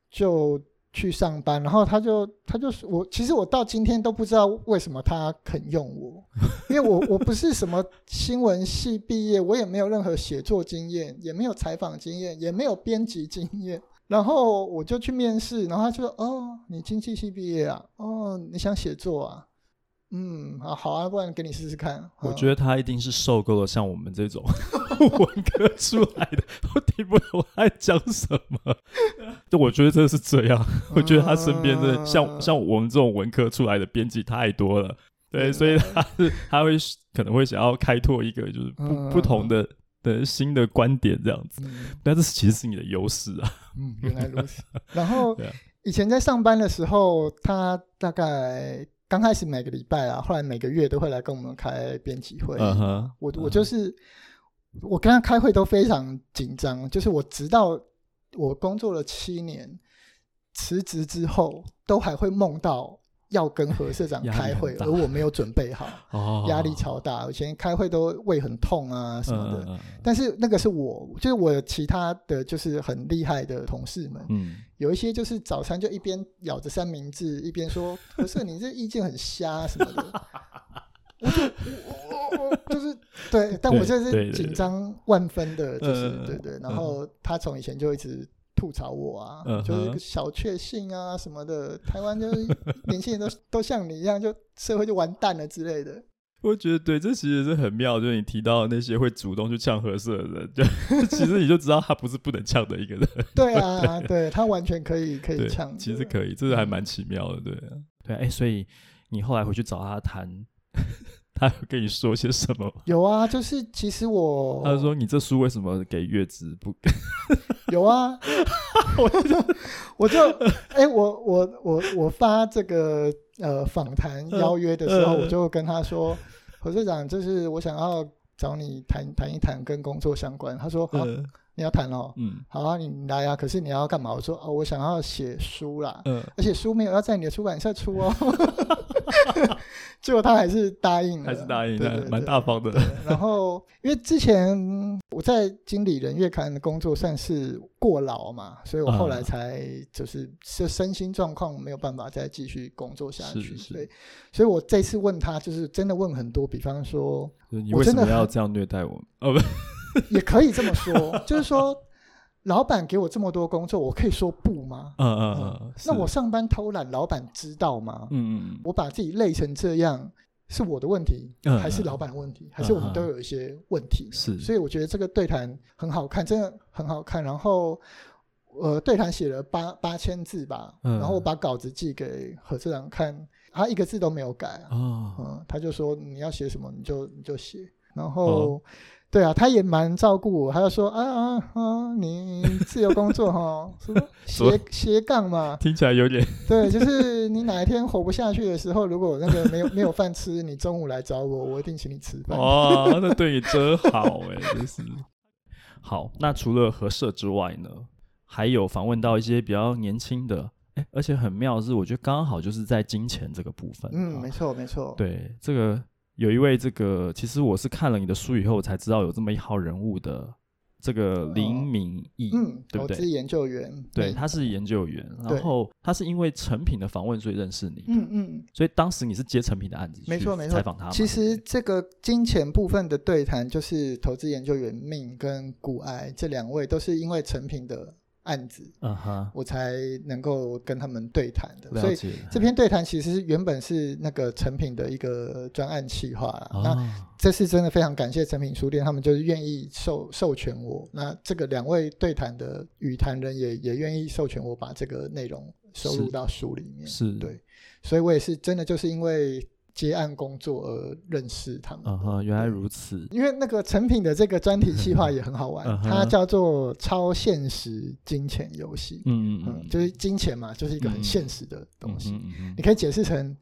就去上班，然后他就他就我，其实我到今天都不知道为什么他肯用我，因为我 [LAUGHS] 我不是什么新闻系毕业，我也没有任何写作经验，也没有采访经验，也没有编辑经验，然后我就去面试，然后他就说：“哦，你经济系毕业啊？哦，你想写作啊？”嗯，好好啊，不然给你试试看。我觉得他一定是受够了像我们这种 [LAUGHS] 文科出来的，我听不懂他在讲什么。就我觉得真的是这样，我觉得他身边的像像我们这种文科出来的编辑太多了，对，所以他是他会可能会想要开拓一个就是不不同的的新的观点这样子，但这其实是你的优势啊。嗯，原来如此。然后 [LAUGHS] 以前在上班的时候，他大概。刚开始每个礼拜啊，后来每个月都会来跟我们开编辑会。Uh huh, 我我就是、uh. 我跟他开会都非常紧张，就是我直到我工作了七年辞职之后，都还会梦到。要跟何社长开会，而我没有准备好，[LAUGHS] 压力超大。以前开会都胃很痛啊什么的，但是那个是我，就是我其他的就是很厉害的同事们，有一些就是早餐就一边咬着三明治一边说：“ [LAUGHS] 何社，你这意见很瞎什么的。”我就我我就是对，但我就是紧张万分的，就是对对。然后他从以前就一直。吐槽我啊，嗯、就是小确幸啊什么的，台湾就是年轻人都 [LAUGHS] 都像你一样，就社会就完蛋了之类的。我觉得对，这其实是很妙，就是你提到那些会主动去呛和社的人，[LAUGHS] 就其实你就知道他不是不能呛的一个人。[LAUGHS] 对啊，对，他完全可以可以呛，其实可以，这是还蛮奇妙的，对啊，对，哎、欸，所以你后来回去找他谈。[LAUGHS] 他有跟你说些什么？有啊，就是其实我，他说你这书为什么给月子不给？[LAUGHS] 有啊，[LAUGHS] 我就我就哎、欸，我我我我发这个呃访谈邀约的时候，我就跟他说，何社长，就是我想要找你谈谈一谈跟工作相关。他说好，你你要谈哦，嗯，好啊，你来啊。可是你要干嘛？我说哦，我想要写书啦，嗯，而且书没有要在你的出版社出哦。[LAUGHS] 结果他还是答应了，还是答应了，对，蛮大方的。然后因为之前我在经理人月刊的工作算是过劳嘛，所以我后来才就是这身心状况没有办法再继续工作下去，对，所以我这次问他就是真的问很多，比方说，你为什么要这样虐待我？哦，不，[LAUGHS] 也可以这么说，[LAUGHS] 就是说。老板给我这么多工作，我可以说不吗？嗯嗯嗯。那我上班偷懒，老板知道吗？嗯嗯。我把自己累成这样，是我的问题，还是老板的问题？还是我们都有一些问题？是。所以我觉得这个对谈很好看，真的很好看。然后，呃，对谈写了八八千字吧，然后我把稿子寄给何社长看，他一个字都没有改。哦。嗯，他就说你要写什么你就你就写，然后。对啊，他也蛮照顾我，他就说啊啊啊，你自由工作 [LAUGHS] 哈，什么斜斜杠嘛，听起来有点 [LAUGHS] 对，就是你哪一天活不下去的时候，如果那个没有没有饭吃，你中午来找我，我一定请你吃饭。哦，那对你真好哎，真是。[LAUGHS] 好，那除了合社之外呢，还有访问到一些比较年轻的，哎，而且很妙的是，我觉得刚好就是在金钱这个部分。嗯，没错没错。对这个。有一位这个，其实我是看了你的书以后才知道有这么一号人物的，这个林明义，嗯，对不对？投资研究员，对，他是研究员，然后他是因为成品的访问所以认识你，嗯嗯，所以当时你是接成品的案子，没错没错，采访他。其实这个金钱部分的对谈，就是投资研究员命跟古癌这两位都是因为成品的。案子，嗯哼，我才能够跟他们对谈的，所以这篇对谈其实原本是那个成品的一个专案企划，哦、那这次真的非常感谢成品书店，他们就是愿意授授权我，那这个两位对谈的语谈人也也愿意授权我把这个内容收录到书里面，是对，所以我也是真的就是因为。接案工作而认识他们。嗯哼，原来如此。因为那个成品的这个专题计划也很好玩，它叫做超现实金钱游戏。嗯嗯嗯，就是金钱嘛，就是一个很现实的东西。你可以解释成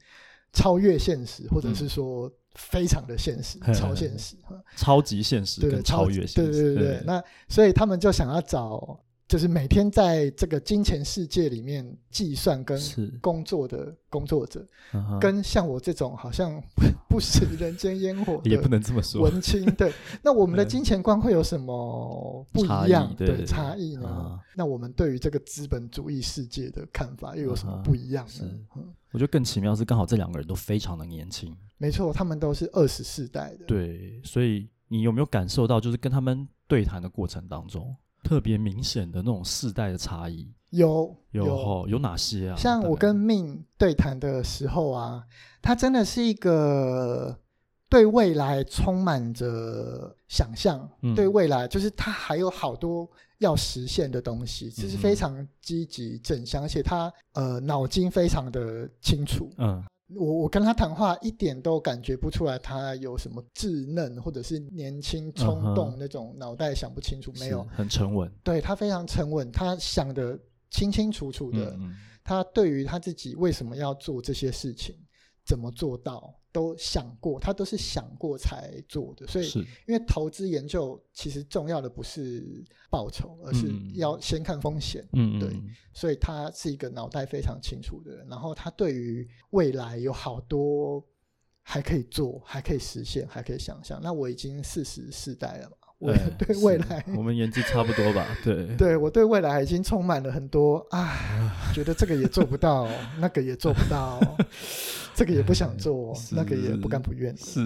超越现实，或者是说非常的现实，超现实，超级现实跟超越现实。对对对对。那所以他们就想要找。就是每天在这个金钱世界里面计算跟工作的工作者，跟像我这种好像 [LAUGHS] 不食人间烟火 [LAUGHS] 也不能这么说。文青，对，[LAUGHS] 那我们的金钱观会有什么不一样？的差异呢？那我们对于这个资本主义世界的看法又有什么不一样呢？我觉得更奇妙是，刚好这两个人都非常的年轻，没错，他们都是二十世代的，对，所以你有没有感受到，就是跟他们对谈的过程当中？特别明显的那种世代的差异，有有有，有哪些啊？像我跟命对谈的时候啊，他真的是一个对未来充满着想象，嗯、对未来就是他还有好多要实现的东西，这是非常积极正向，而且他呃脑筋非常的清楚，嗯。我我跟他谈话一点都感觉不出来，他有什么稚嫩或者是年轻冲动那种脑袋想不清楚，没有，很沉稳。对，他非常沉稳，他想的清清楚楚的。嗯嗯，他对于他自己为什么要做这些事情，怎么做到？都想过，他都是想过才做的，所以因为投资研究其实重要的不是报酬，而是要先看风险。嗯，对，所以他是一个脑袋非常清楚的人，然后他对于未来有好多还可以做，还可以实现，还可以想象。那我已经四十四代了嘛。我对未来，我们年纪差不多吧？对，[LAUGHS] 对我对未来已经充满了很多啊，觉得这个也做不到，[LAUGHS] 那个也做不到，这个也不想做，那个也不甘不愿。是，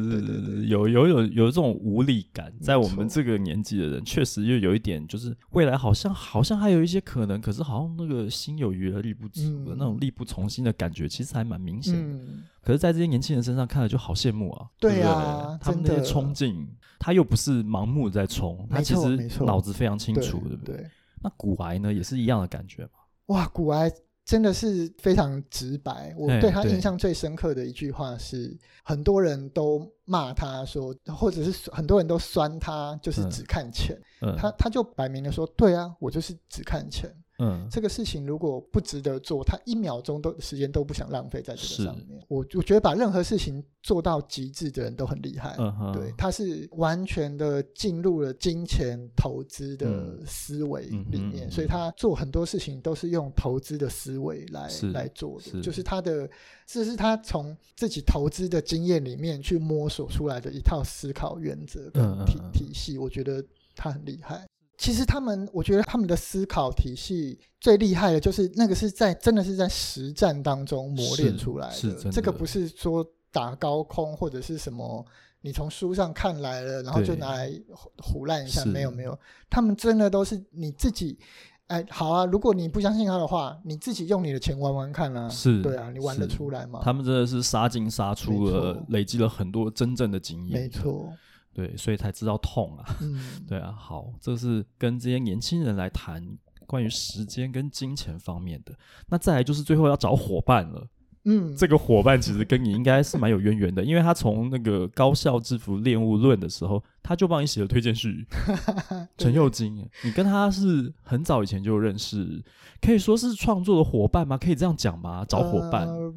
有有有有这种无力感，在我们这个年纪的人，确实又有一点，就是未来好像好像还有一些可能，可是好像那个心有余而力不足的那种力不从心的感觉，其实还蛮明显的。可是，在这些年轻人身上看了就好羡慕啊！对啊，他们那些冲劲，他又不是盲目在冲，他其实脑子非常清楚，对不对？那骨癌呢，也是一样的感觉吗？哇，骨癌真的是非常直白。我对他印象最深刻的一句话是：很多人都骂他说，或者是很多人都酸他，就是只看钱。嗯，他他就摆明了说，对啊，我就是只看钱。嗯，这个事情如果不值得做，他一秒钟都时间都不想浪费在这个上面。我我觉得把任何事情做到极致的人都很厉害。嗯，对，他是完全的进入了金钱投资的思维里面，嗯，所以他做很多事情都是用投资的思维来来做的，就是他的这是他从自己投资的经验里面去摸索出来的一套思考原则跟体体系，我觉得他很厉害。其实他们，我觉得他们的思考体系最厉害的，就是那个是在真的是在实战当中磨练出来的。是，是的。这个不是说打高空或者是什么，你从书上看来了，然后就拿来胡乱一下。没有没有，他们真的都是你自己。哎，好啊，如果你不相信他的话，你自己用你的钱玩玩看啊。是，对啊，你玩得出来吗？他们真的是杀进杀出了，累积了很多真正的经验。没错。对，所以才知道痛啊。嗯，[LAUGHS] 对啊。好，这是跟这些年轻人来谈关于时间跟金钱方面的。那再来就是最后要找伙伴了。嗯，这个伙伴其实跟你应该是蛮有渊源的，因为他从那个高效制服恋物论的时候，他就帮你写了推荐序。[LAUGHS] 陈佑金，你跟他是很早以前就认识，可以说是创作的伙伴吗？可以这样讲吗？找伙伴。呃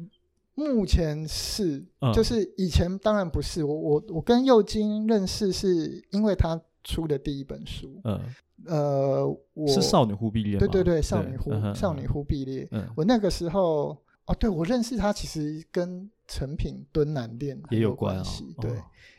目前是，就是以前当然不是。我我我跟佑金认识是因为他出的第一本书。嗯，呃，我是少女忽必烈。对对对，少女忽少女忽必烈。嗯，我那个时候哦，对我认识他其实跟成品敦南店也有关系。对，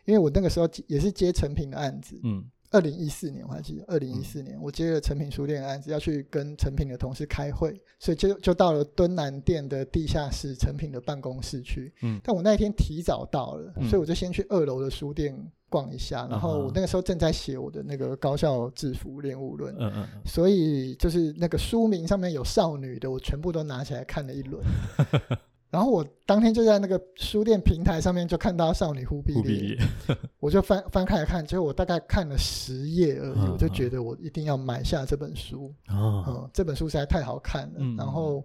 因为我那个时候也是接成品的案子。嗯。二零一四年我还记得，二零一四年我接了成品书店的案子，要去跟成品的同事开会，所以就就到了敦南店的地下室成品的办公室去。嗯，但我那一天提早到了，所以我就先去二楼的书店逛一下。然后我那个时候正在写我的那个高校制服练物论，嗯嗯，所以就是那个书名上面有少女的，我全部都拿起来看了一轮。[LAUGHS] 然后我当天就在那个书店平台上面就看到《少女忽必烈》，我就翻翻开来看，结果我大概看了十页而已，我就觉得我一定要买下这本书。嗯，这本书实在太好看了。然后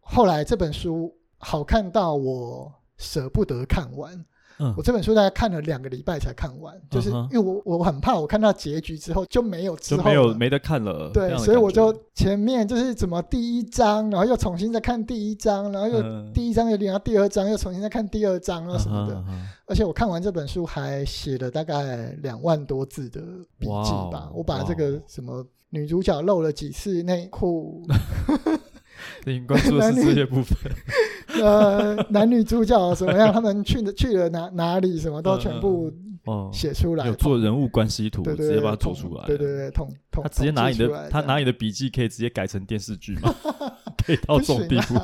后来这本书好看到我舍不得看完。嗯，我这本书大概看了两个礼拜才看完，就是因为我我很怕我看到结局之后就没有之后就没有没得看了。对，所以我就前面就是怎么第一章，然后又重新再看第一章，然后又第一章又连到第二章，又重新再看第二章啊什么的。而且我看完这本书还写了大概两万多字的笔记吧，我把这个什么女主角露了几次内裤。[LAUGHS] [LAUGHS] [LAUGHS] 你关注的是这些部分，[LAUGHS] 呃，男女主角怎么样？他们去了去了哪哪里？什么都全部写出来，有做人物关系图，直接把它做出来。对对对，统统他直接拿你的，他拿你的笔记可以直接改成电视剧吗？[LAUGHS] [LAUGHS] 可以到这种地步。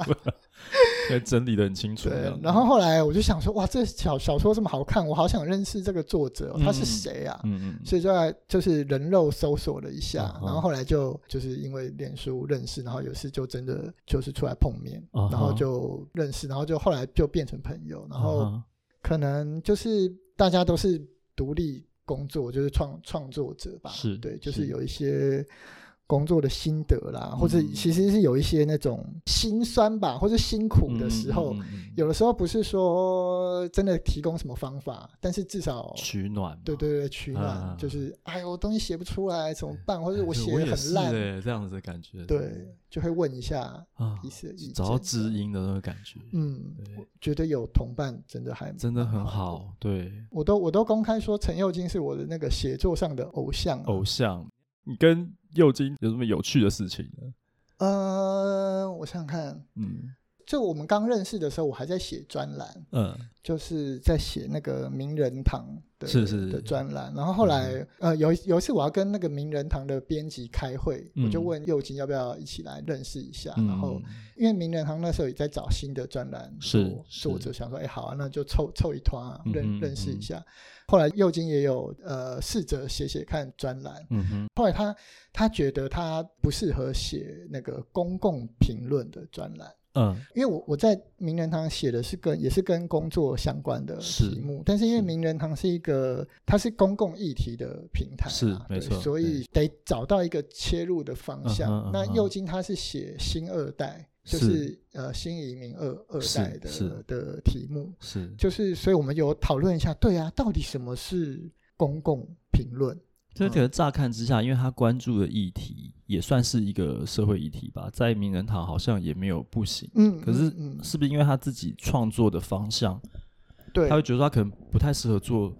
[LAUGHS] 整理的很清楚。对，然后后来我就想说，哇，这小小说这么好看，我好想认识这个作者，哦，他是谁啊？嗯嗯。所以就在就是人肉搜索了一下，然后后来就就是因为脸书认识，然后有事就真的就是出来碰面，然后就认识，然后就后来就变成朋友，然后可能就是大家都是独立工作，就是创创作者吧，是对，就是有一些。工作的心得啦，或者其实是有一些那种心酸吧，或者辛苦的时候，有的时候不是说真的提供什么方法，但是至少取暖。对对对，取暖就是，哎呦，我东西写不出来怎么办？或者我写的很烂，对这样子的感觉。对，就会问一下彼此的意见，找到知音的那个感觉。嗯，觉得有同伴真的还真的很好。对，我都我都公开说陈佑金是我的那个写作上的偶像，偶像。你跟佑金有什么有趣的事情呢？呃，我想想看，嗯，就我们刚认识的时候，我还在写专栏，嗯，就是在写那个名人堂的是是，是的专栏。然后后来，嗯、呃，有有一次我要跟那个名人堂的编辑开会，嗯、我就问佑金要不要一起来认识一下。嗯、然后因为名人堂那时候也在找新的专栏，是，是我就想说，哎，好啊，那就凑凑一团啊，认、嗯、认识一下。后来右京也有呃试着写写看专栏，嗯哼。后来他他觉得他不适合写那个公共评论的专栏，嗯，因为我我在名人堂写的是跟也是跟工作相关的题目，是但是因为名人堂是一个是它是公共议题的平台，是没错，所以得找到一个切入的方向。嗯、哼那右京他是写新二代。就是。呃新移民二二代的的题目，是。就是所以我们有讨论一下，对啊，到底什么是公共评论？这个乍看之下，因为他关注的议题也算是一个社会议题吧，在名人堂好像也没有不行。嗯，可是是不是因为他自己创作的方向，对，他会觉得他可能不太适合做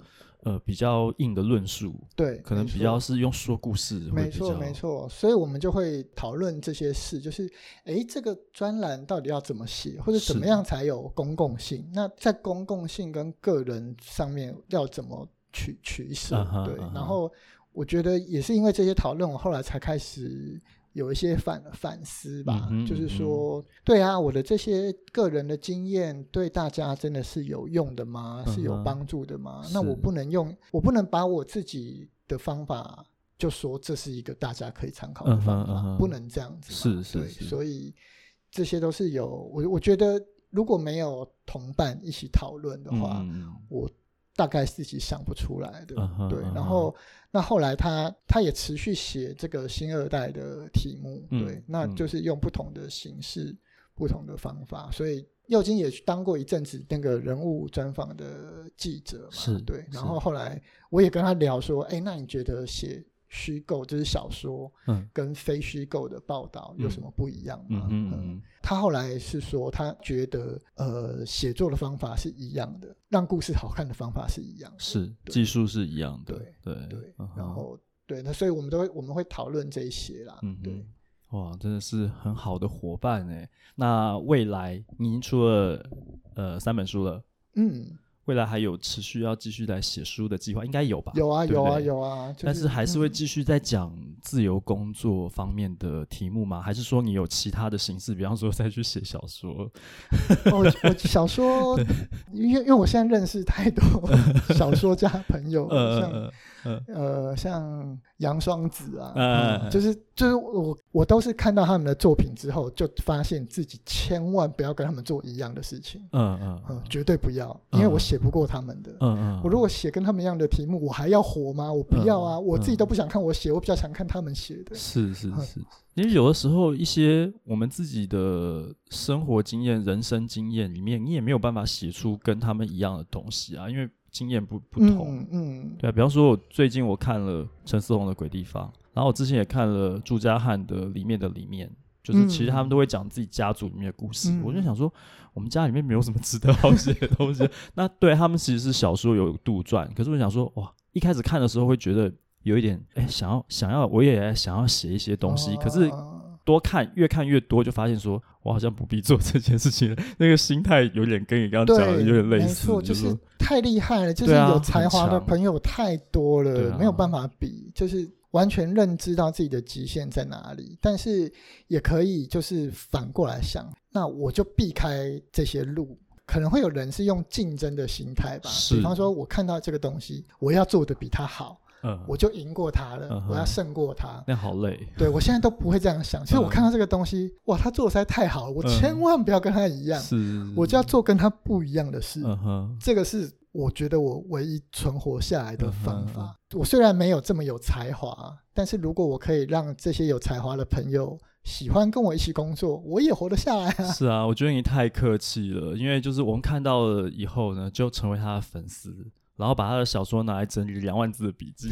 呃比较硬的论述，对，可能比较是用说故事。没错，没错。所以我们就会讨论这些事，就是哎，这个专栏到底要怎么写，或者怎么样才有公共性？那在公共性跟个人上面要怎么取取舍？对，然后。我觉得也是因为这些讨论，我后来才开始有一些反反思吧。就是说，对啊，我的这些个人的经验对大家真的是有用的吗？是有帮助的吗？嗯、那我不能用，我不能把我自己的方法就说这是一个大家可以参考的方法，不能这样子。是是是。所以这些都是有我，我觉得如果没有同伴一起讨论的话，嗯、我。大概自己想不出来的，uh 对。然后，uh. 那后来他他也持续写这个新二代的题目，嗯、对，那就是用不同的形式、嗯、不同的方法。所以，右京也当过一阵子那个人物专访的记者嘛，是对。然后后来我也跟他聊说，哎，那你觉得写？虚构就是小说，嗯，跟非虚构的报道有什么不一样吗？嗯，他后来是说，他觉得呃，写作的方法是一样的，让故事好看的方法是一样的，是技术是一样的，对对对。然后对，那所以我们都会我们会讨论这一些啦，嗯，对。哇，真的是很好的伙伴哎。那未来你已经出了呃三本书了，嗯。未来还有持续要继续来写书的计划，应该有吧？有啊，对对有啊，有啊。就是、但是还是会继续在讲自由工作方面的题目吗？还是说你有其他的形式，比方说再去写小说？我我小说，[LAUGHS] 因为因为我现在认识太多 [LAUGHS] 小说家朋友，像。呃，像杨双子啊，嗯、就是就是我我都是看到他们的作品之后，就发现自己千万不要跟他们做一样的事情，嗯嗯嗯，绝对不要，因为我写不过他们的，嗯嗯，我如果写跟他们一样的题目，我还要活吗？我不要啊，嗯、我自己都不想看我写，我比较想看他们写的，是是是，嗯、因为有的时候一些我们自己的生活经验、人生经验里面，你也没有办法写出跟他们一样的东西啊，因为。经验不不同，嗯，嗯。对啊，比方说，我最近我看了陈思宏的《鬼地方》，然后我之前也看了朱家汉的《里面的里面》，就是其实他们都会讲自己家族里面的故事。嗯、我就想说，我们家里面没有什么值得好写的东西。那对他们其实是小说有杜撰，可是我想说，哇，一开始看的时候会觉得有一点，哎，想要想要，我也想要写一些东西，可是。多看，越看越多，就发现说，我好像不必做这件事情了。那个心态有点跟你刚刚讲的有点类似，没错，就是太厉害了，就是有才华的朋友太多了，没有办法比，就是完全认知到自己的极限在哪里。但是也可以就是反过来想，那我就避开这些路。可能会有人是用竞争的心态吧，比方说我看到这个东西，我要做的比他好。嗯，我就赢过他了，我要胜过他。那好累。对，我现在都不会这样想。其实我看到这个东西，哇，他做的实在太好了，我千万不要跟他一样。是，我就要做跟他不一样的事。嗯哼，这个是我觉得我唯一存活下来的方法。我虽然没有这么有才华，但是如果我可以让这些有才华的朋友喜欢跟我一起工作，我也活得下来啊。是啊，我觉得你太客气了，因为就是我们看到了以后呢，就成为他的粉丝。然后把他的小说拿来整理两万字的笔记，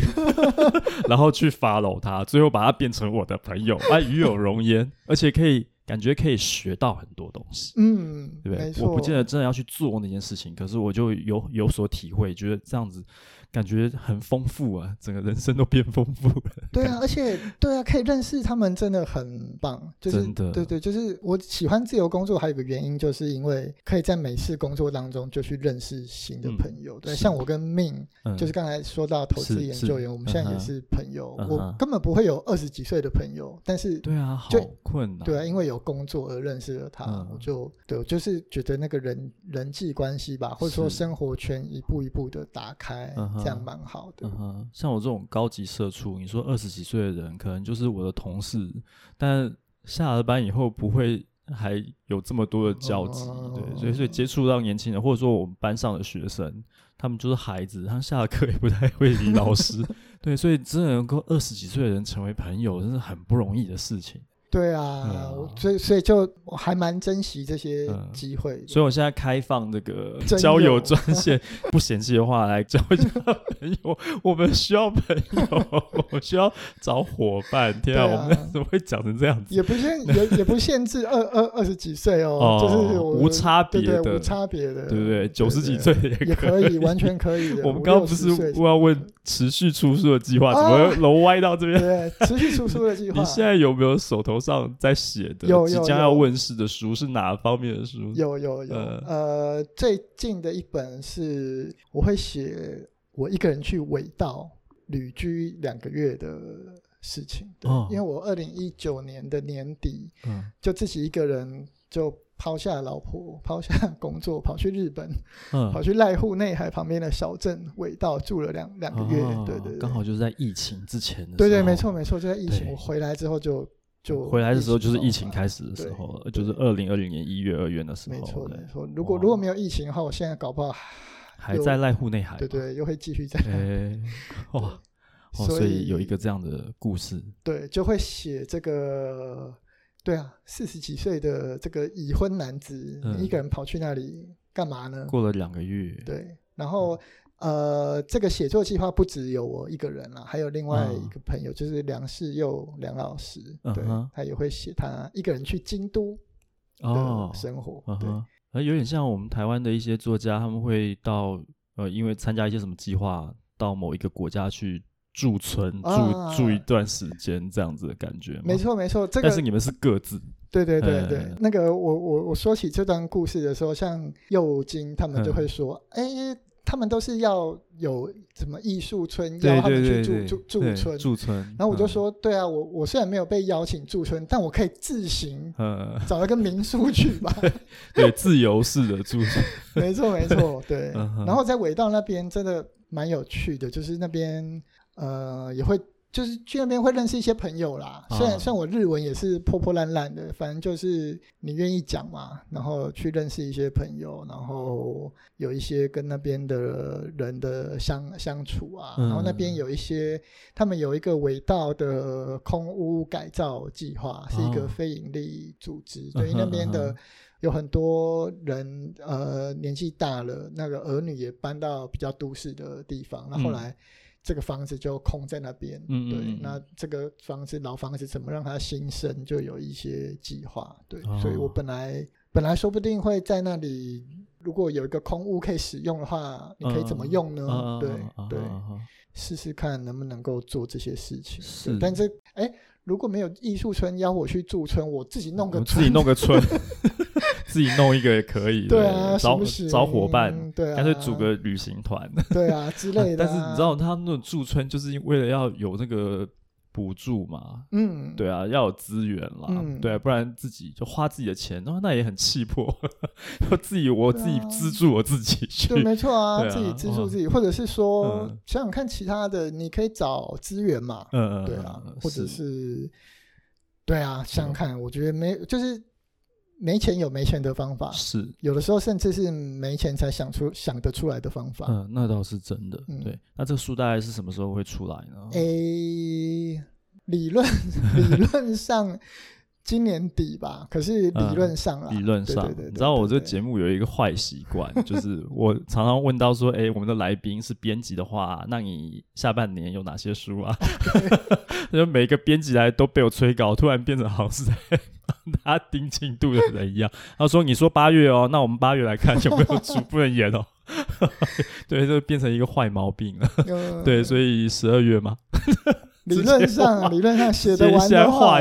[LAUGHS] 然后去 follow 他，最后把他变成我的朋友，啊，与有荣焉，而且可以感觉可以学到很多东西，嗯，对不对？我不见得真的要去做那件事情，可是我就有有所体会，觉得这样子。感觉很丰富啊，[LAUGHS] 整个人生都变丰富了。[LAUGHS] 对啊，而且对啊，可以认识他们，真的很棒。就是真的，对对，就是我喜欢自由工作，还有一个原因，就是因为可以在每次工作当中就去认识新的朋友。嗯、对，像我跟嗯、就是刚才说到投资研究员，我们现在也是朋友。嗯、我根本不会有二十几岁的朋友，但是对啊，好困难。对啊，因为有工作而认识了他，嗯、我就对，我就是觉得那个人人际关系吧，或者说生活圈一步一步的打开，是这样蛮好的。嗯哼，像我这种高级社畜，你说二十几岁的人，可能就是我的同事，但下了班以后不会还有这么多的交集，哦、对，所以所以接触到年轻人，或者说我们班上的学生，他们就是孩子，他们下了课也不太会理老师，[LAUGHS] 对，所以真的能够二十几岁的人成为朋友，真是很不容易的事情。对啊，所以所以就我还蛮珍惜这些机会、嗯。所以我现在开放这个交友专线，[LAUGHS] 不嫌弃的话来交一交朋友。[LAUGHS] 我们需要朋友，[LAUGHS] 我需要找伙伴。天啊，啊我们怎么会讲成这样子？也不限也也不限制二二二十几岁哦，哦就是无差别的，对无差别的，对不对？九十几岁也可以，也可以，完全可以的。我们刚刚不是我要问持续出书的计划，怎么楼歪到这边？对，持续出书的计划。你现在有没有手头？上在写的有即将要问世的书是哪方面的书？有有有，呃，呃，最近的一本是我会写我一个人去尾道旅居两个月的事情。对，哦、因为我二零一九年的年底，嗯，就自己一个人就抛下老婆，抛下工作，跑去日本，嗯，跑去濑户内海旁边的小镇尾道住了两两个月。哦、对，对对，刚好就是在疫情之前的。对对，没错没错，就在疫情我回来之后就。就回来的时候就是疫情开始的时候，就是二零二零年一月、二月的时候。没错，没错。如果如果没有疫情的话，我现在搞不好还在濑户内海。对对，又会继续在。[LAUGHS] 哇，所以有一个这样的故事。对，就会写这个。对啊，四十几岁的这个已婚男子，你一个人跑去那里干嘛呢？过了两个月。对，然后。呃，这个写作计划不只有我一个人了，还有另外一个朋友，嗯、就是梁世佑梁老师，嗯、对，他也会写他一个人去京都的生活，哦、对，呃，有点像我们台湾的一些作家，他们会到呃，因为参加一些什么计划，到某一个国家去驻村住、啊、住一段时间，这样子的感觉。没错，没错，这个。但是你们是各自。对对对对，嗯、那个我我我说起这段故事的时候，像右京他们就会说，哎、嗯。诶他们都是要有什么艺术村邀他们去住住驻村，驻村。然后我就说，对啊，我我虽然没有被邀请驻村，但我可以自行找一个民宿去吧。[LAUGHS] 对，自由式的驻村。[LAUGHS] 没错没错，对。然后在尾道那边真的蛮有趣的，就是那边呃也会。就是去那边会认识一些朋友啦，虽然虽然我日文也是破破烂烂的，反正就是你愿意讲嘛，然后去认识一些朋友，然后有一些跟那边的人的相相处啊，然后那边有一些他们有一个伟道的空屋改造计划，是一个非营利组织，所以那边的有很多人呃年纪大了，那个儿女也搬到比较都市的地方，那后来。这个房子就空在那边，嗯嗯对，那这个房子老房子怎么让它新生，就有一些计划，对，哦、所以我本来本来说不定会在那里，如果有一个空屋可以使用的话，你可以怎么用呢？嗯、对、嗯、对，试、嗯、试、嗯、看能不能够做这些事情。是，但是哎，如果没有艺术村邀我去驻村，我自己弄个自己弄个村。[LAUGHS] 自己弄一个也可以，对啊，找找伙伴，对啊，干脆组个旅行团，[LAUGHS] 对啊之类的、啊。但是你知道，他那种驻村就是为了要有那个补助嘛，嗯，对啊，要有资源啦，嗯、对、啊，不然自己就花自己的钱，那那也很气魄。[LAUGHS] 我自己我自己资助我自己去，对，没错啊，啊自己资助自己，或者是说、嗯、想想看其他的，你可以找资源嘛，嗯嗯，对啊，或者是，是对啊，想想看，我觉得没就是。没钱有没钱的方法，是有的时候甚至是没钱才想出想得出来的方法。嗯，那倒是真的。嗯、对，那这个书大概是什么时候会出来呢？诶、欸，理论 [LAUGHS] 理论上今年底吧。可是理论上啊，嗯、理论上，你知道我这个节目有一个坏习惯，[LAUGHS] 就是我常常问到说，哎、欸，我们的来宾是编辑的话，[LAUGHS] 那你下半年有哪些书啊？[LAUGHS] 就每个编辑来都被我催稿，突然变成好像是在。他盯进度的人一样，他说：“你说八月哦，那我们八月来看有没有书不能演哦。”对，就变成一个坏毛病了。呃、对，所以十二月嘛，理论上理论上写的完的话，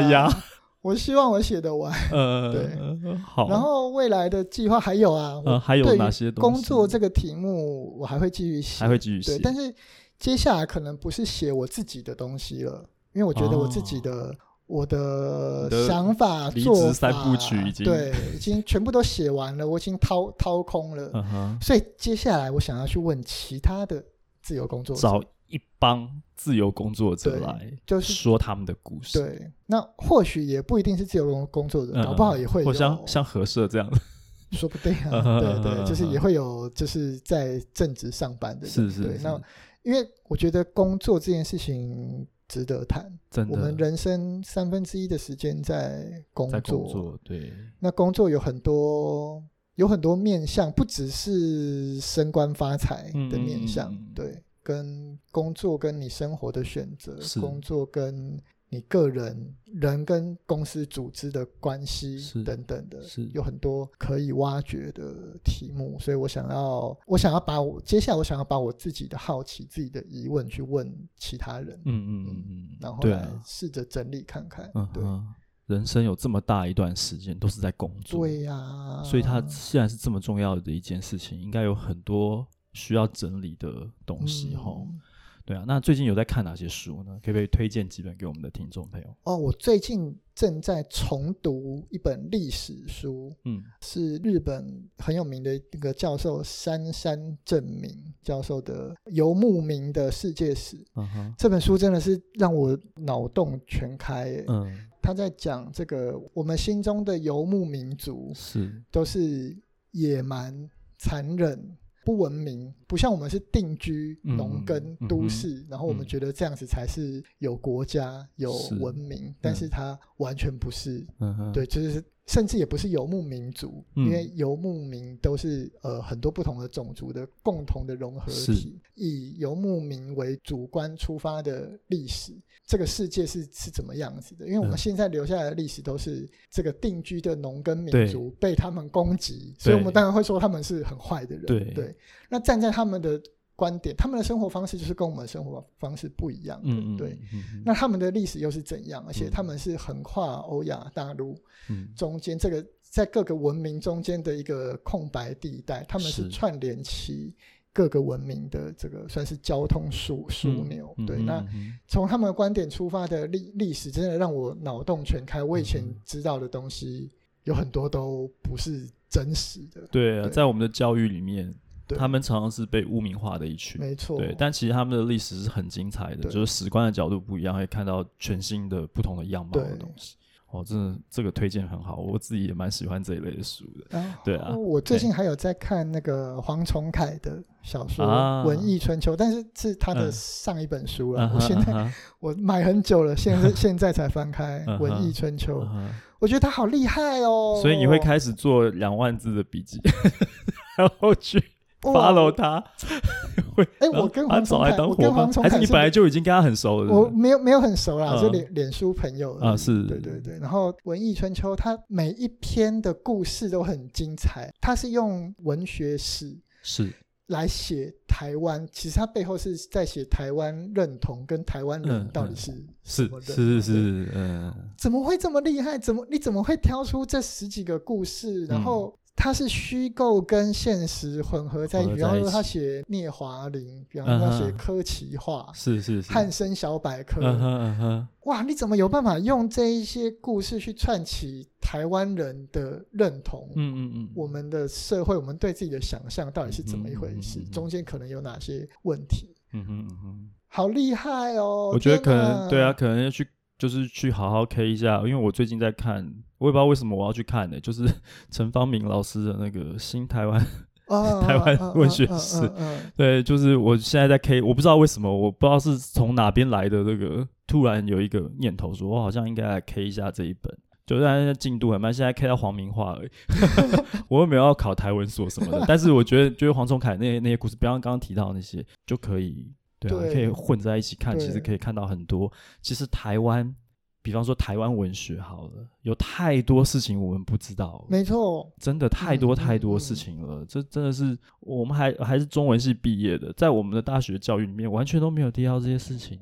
我希望我写得完。呃，[LAUGHS] 对，好。然后未来的计划还有啊，呃、还有哪些东西？工作这个题目我还会继续写，还会继续写。但是接下来可能不是写我自己的东西了，因为我觉得我自己的。哦我的想法、做法，三部曲已经对，已经全部都写完了，我已经掏掏空了。Uh huh. 所以接下来我想要去问其他的自由工作者，找一帮自由工作者来，就是说他们的故事。对，那或许也不一定是自由工工作者，搞不好也会有像像合社这样的，[LAUGHS] 说不定啊。[LAUGHS] 对对，就是也会有，就是在正职上班的。是是。那因为我觉得工作这件事情。值得谈。真的，我们人生三分之一的时间在工作，在工作，对。那工作有很多，有很多面向，不只是升官发财的面向，嗯、对，跟工作跟你生活的选择，工作跟。你个人、人跟公司组织的关系等等的，是有很多可以挖掘的题目，所以我想要，我想要把我接下来，我想要把我自己的好奇、自己的疑问去问其他人，嗯嗯嗯嗯，然后来试着整理看看。嗯，对，人生有这么大一段时间都是在工作，对呀，所以它既然是这么重要的一件事情，应该有很多需要整理的东西哈。对啊，那最近有在看哪些书呢？可不可以推荐几本给我们的听众朋友？哦，我最近正在重读一本历史书，嗯，是日本很有名的一个教授杉山正明教授的《游牧民的世界史》。嗯哼，这本书真的是让我脑洞全开。嗯，他在讲这个我们心中的游牧民族是都是野蛮、残忍。不文明，不像我们是定居农耕都市，然后我们觉得这样子才是有国家、有文明，是但是它完全不是。嗯、对，就是。甚至也不是游牧民族，嗯、因为游牧民都是呃很多不同的种族的共同的融合体。以游牧民为主观出发的历史，这个世界是是怎么样子的？因为我们现在留下来的历史都是这个定居的农耕民族被他们攻击，所以我们当然会说他们是很坏的人。对，对，那站在他们的。观点，他们的生活方式就是跟我们的生活方式不一样的，嗯、对。那他们的历史又是怎样？而且他们是横跨欧亚大陆，中间这个在各个文明中间的一个空白地带，他们是串联起各个文明的这个算是交通枢枢纽。嗯、对，嗯、那从他们的观点出发的历历史，真的让我脑洞全开。我以前知道的东西有很多都不是真实的。对啊，对在我们的教育里面。他们常常是被污名化的一群，没错。对，但其实他们的历史是很精彩的，就是史观的角度不一样，会看到全新的、不同的样貌的东西。哦，真的，这个推荐很好，我自己也蛮喜欢这一类的书的。对啊，我最近还有在看那个黄崇凯的小说《文艺春秋》，但是是他的上一本书了。我现在 [LAUGHS] 我买很久了，现在 [LAUGHS] 现在才翻开《文艺春秋》，我觉得他好厉害哦。所以你会开始做两万字的笔记，[LAUGHS] 然后去。Follow 他，[LAUGHS] 会哎，我跟黄崇凯，我跟黄崇凯，还是你本来就已经跟他很熟了？我没有没有很熟啦，就脸脸书朋友啊，是，对对对。然后《文艺春秋》，它每一篇的故事都很精彩，它是用文学史是来写台湾，其实它背后是在写台湾认同跟台湾人到底是是是是嗯，怎么会这么厉害？怎么你怎么会挑出这十几个故事？然后。他是虚构跟现实混合在一起，比方说他写聂华苓，比方说他写柯奇画，是是是，汉声小百科，嗯哼嗯哼哇，你怎么有办法用这一些故事去串起台湾人的认同？嗯嗯嗯，我们的社会，我们对自己的想象到底是怎么一回事？中间可能有哪些问题？嗯哼嗯哼，好厉害哦！我觉得可能对啊，可能要去。就是去好好 K 一下，因为我最近在看，我也不知道为什么我要去看呢、欸。就是 [LAUGHS] 陈方明老师的那个《新台湾》[LAUGHS] 台湾文学史，对，就是我现在在 K，我不知道为什么，我不知道是从哪边来的这个，突然有一个念头，说我好像应该来 K 一下这一本，就但是进度很慢，现在 K 到黄明化而已，[LAUGHS] 我又没有要考台文所什么的，但是我觉得，觉得黄崇凯那些那些故事，比方刚刚提到那些，就可以。对啊，可以混在一起看，其实可以看到很多。其实台湾，比方说台湾文学好了，有太多事情我们不知道。没错，真的太多太多事情了。这真的是我们还还是中文系毕业的，在我们的大学教育里面，完全都没有提到这些事情。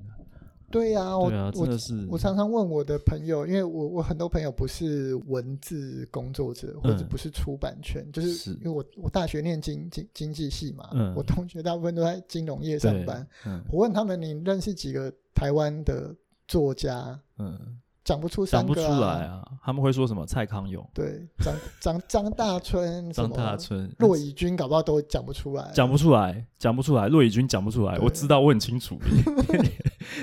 对呀，我真的是我常常问我的朋友，因为我我很多朋友不是文字工作者，或者不是出版权，就是因为我我大学念经经经济系嘛，我同学大部分都在金融业上班。我问他们，你认识几个台湾的作家？嗯，讲不出三个，讲不出来啊。他们会说什么？蔡康永，对，张张张大春，张大春，骆以军，搞不好都讲不出来，讲不出来，讲不出来。骆以军讲不出来，我知道，我很清楚。[LAUGHS]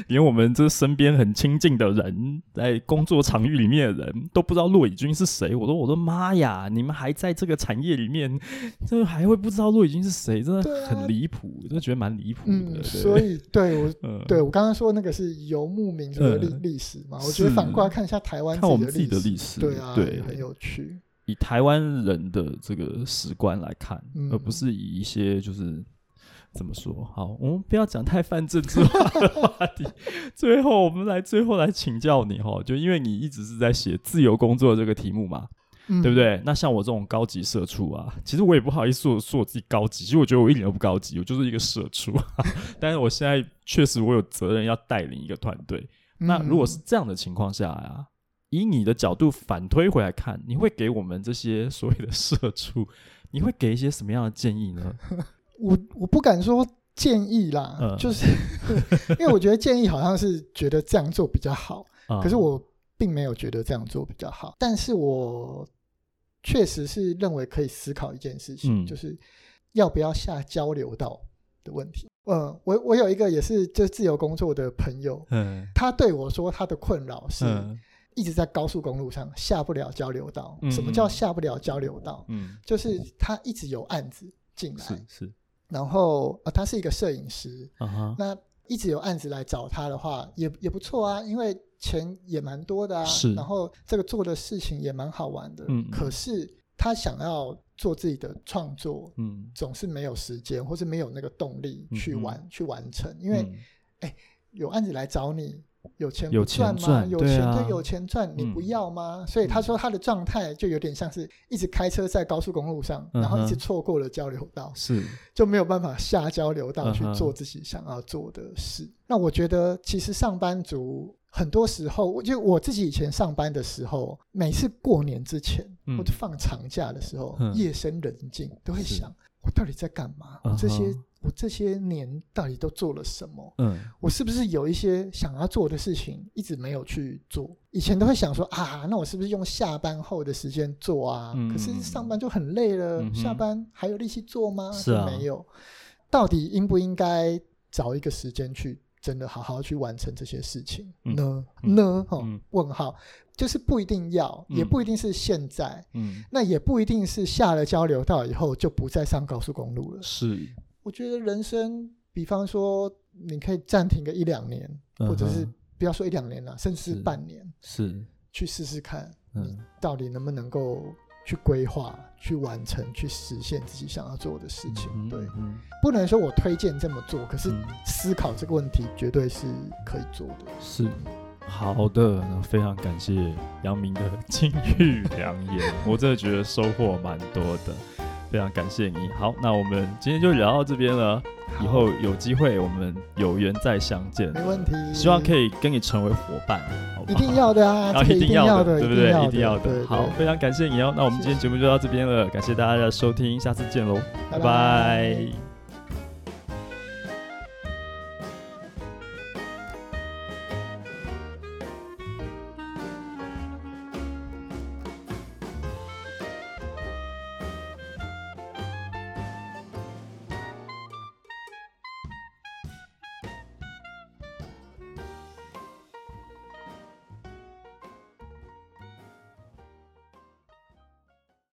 连我们这身边很亲近的人，在工作场域里面的人都不知道骆以军是谁。我说，我说妈呀！你们还在这个产业里面，这还会不知道骆以军是谁？真的很离谱，真的、啊、觉得蛮离谱的。嗯、所以，对我，[LAUGHS] 嗯、对我刚刚说那个是游牧民族的历历史嘛？我觉得反过来看一下台湾，看我们自己的历史，对啊，对，很有趣。以台湾人的这个史观来看，嗯、而不是以一些就是。怎么说？好，我们不要讲太泛政治化的话题。最后，我们来最后来请教你哈，就因为你一直是在写自由工作这个题目嘛，嗯、对不对？那像我这种高级社畜啊，其实我也不好意思说说我自己高级，其实我觉得我一点都不高级，我就是一个社畜。[LAUGHS] 但是我现在确实我有责任要带领一个团队。嗯、那如果是这样的情况下啊，以你的角度反推回来看，你会给我们这些所谓的社畜，你会给一些什么样的建议呢？我我不敢说建议啦，嗯、[LAUGHS] 就是因为我觉得建议好像是觉得这样做比较好，嗯、可是我并没有觉得这样做比较好。但是我确实是认为可以思考一件事情，嗯、就是要不要下交流道的问题。嗯，我我有一个也是就自由工作的朋友，嗯，他对我说他的困扰是一直在高速公路上下不了交流道。嗯、什么叫下不了交流道？嗯，就是他一直有案子进来，是。是然后呃，他是一个摄影师，uh huh. 那一直有案子来找他的话，也也不错啊，因为钱也蛮多的啊。是。然后这个做的事情也蛮好玩的。嗯。可是他想要做自己的创作，嗯，总是没有时间，或是没有那个动力去完、嗯、去完成，因为，哎、嗯，有案子来找你。有钱不赚吗？有钱对，有钱赚，你不要吗？所以他说他的状态就有点像是一直开车在高速公路上，然后一直错过了交流道，是就没有办法下交流道去做自己想要做的事。那我觉得其实上班族很多时候，我就我自己以前上班的时候，每次过年之前或者放长假的时候，夜深人静都会想，我到底在干嘛？我这些。我这些年到底都做了什么？嗯，我是不是有一些想要做的事情一直没有去做？以前都会想说啊，那我是不是用下班后的时间做啊？嗯，可是上班就很累了，嗯，下班还有力气做吗？是啊，没有。到底应不应该找一个时间去真的好好去完成这些事情呢？嗯，呢？哈，问号，就是不一定要，也不一定是现在，嗯，那也不一定是下了交流道以后就不再上高速公路了，是。我觉得人生，比方说，你可以暂停个一两年，嗯、或者是不要说一两年了，甚至是半年，是，去试试看，你到底能不能够去规划、嗯、去完成、去实现自己想要做的事情。对，不能说我推荐这么做，可是思考这个问题绝对是可以做的。是，好的，非常感谢杨明的 [LAUGHS] 金玉良言，我真的觉得收获蛮多的。非常感谢你。好，那我们今天就聊到这边了。以后有机会我们有缘再相见，没问题。希望可以跟你成为伙伴，好不好？一定要的啊，[LAUGHS] 一定要的，对不对？一定要的。好，非常感谢你哦。那我们今天节目就到这边了。感谢大家的收听，下次见喽，拜拜。拜拜。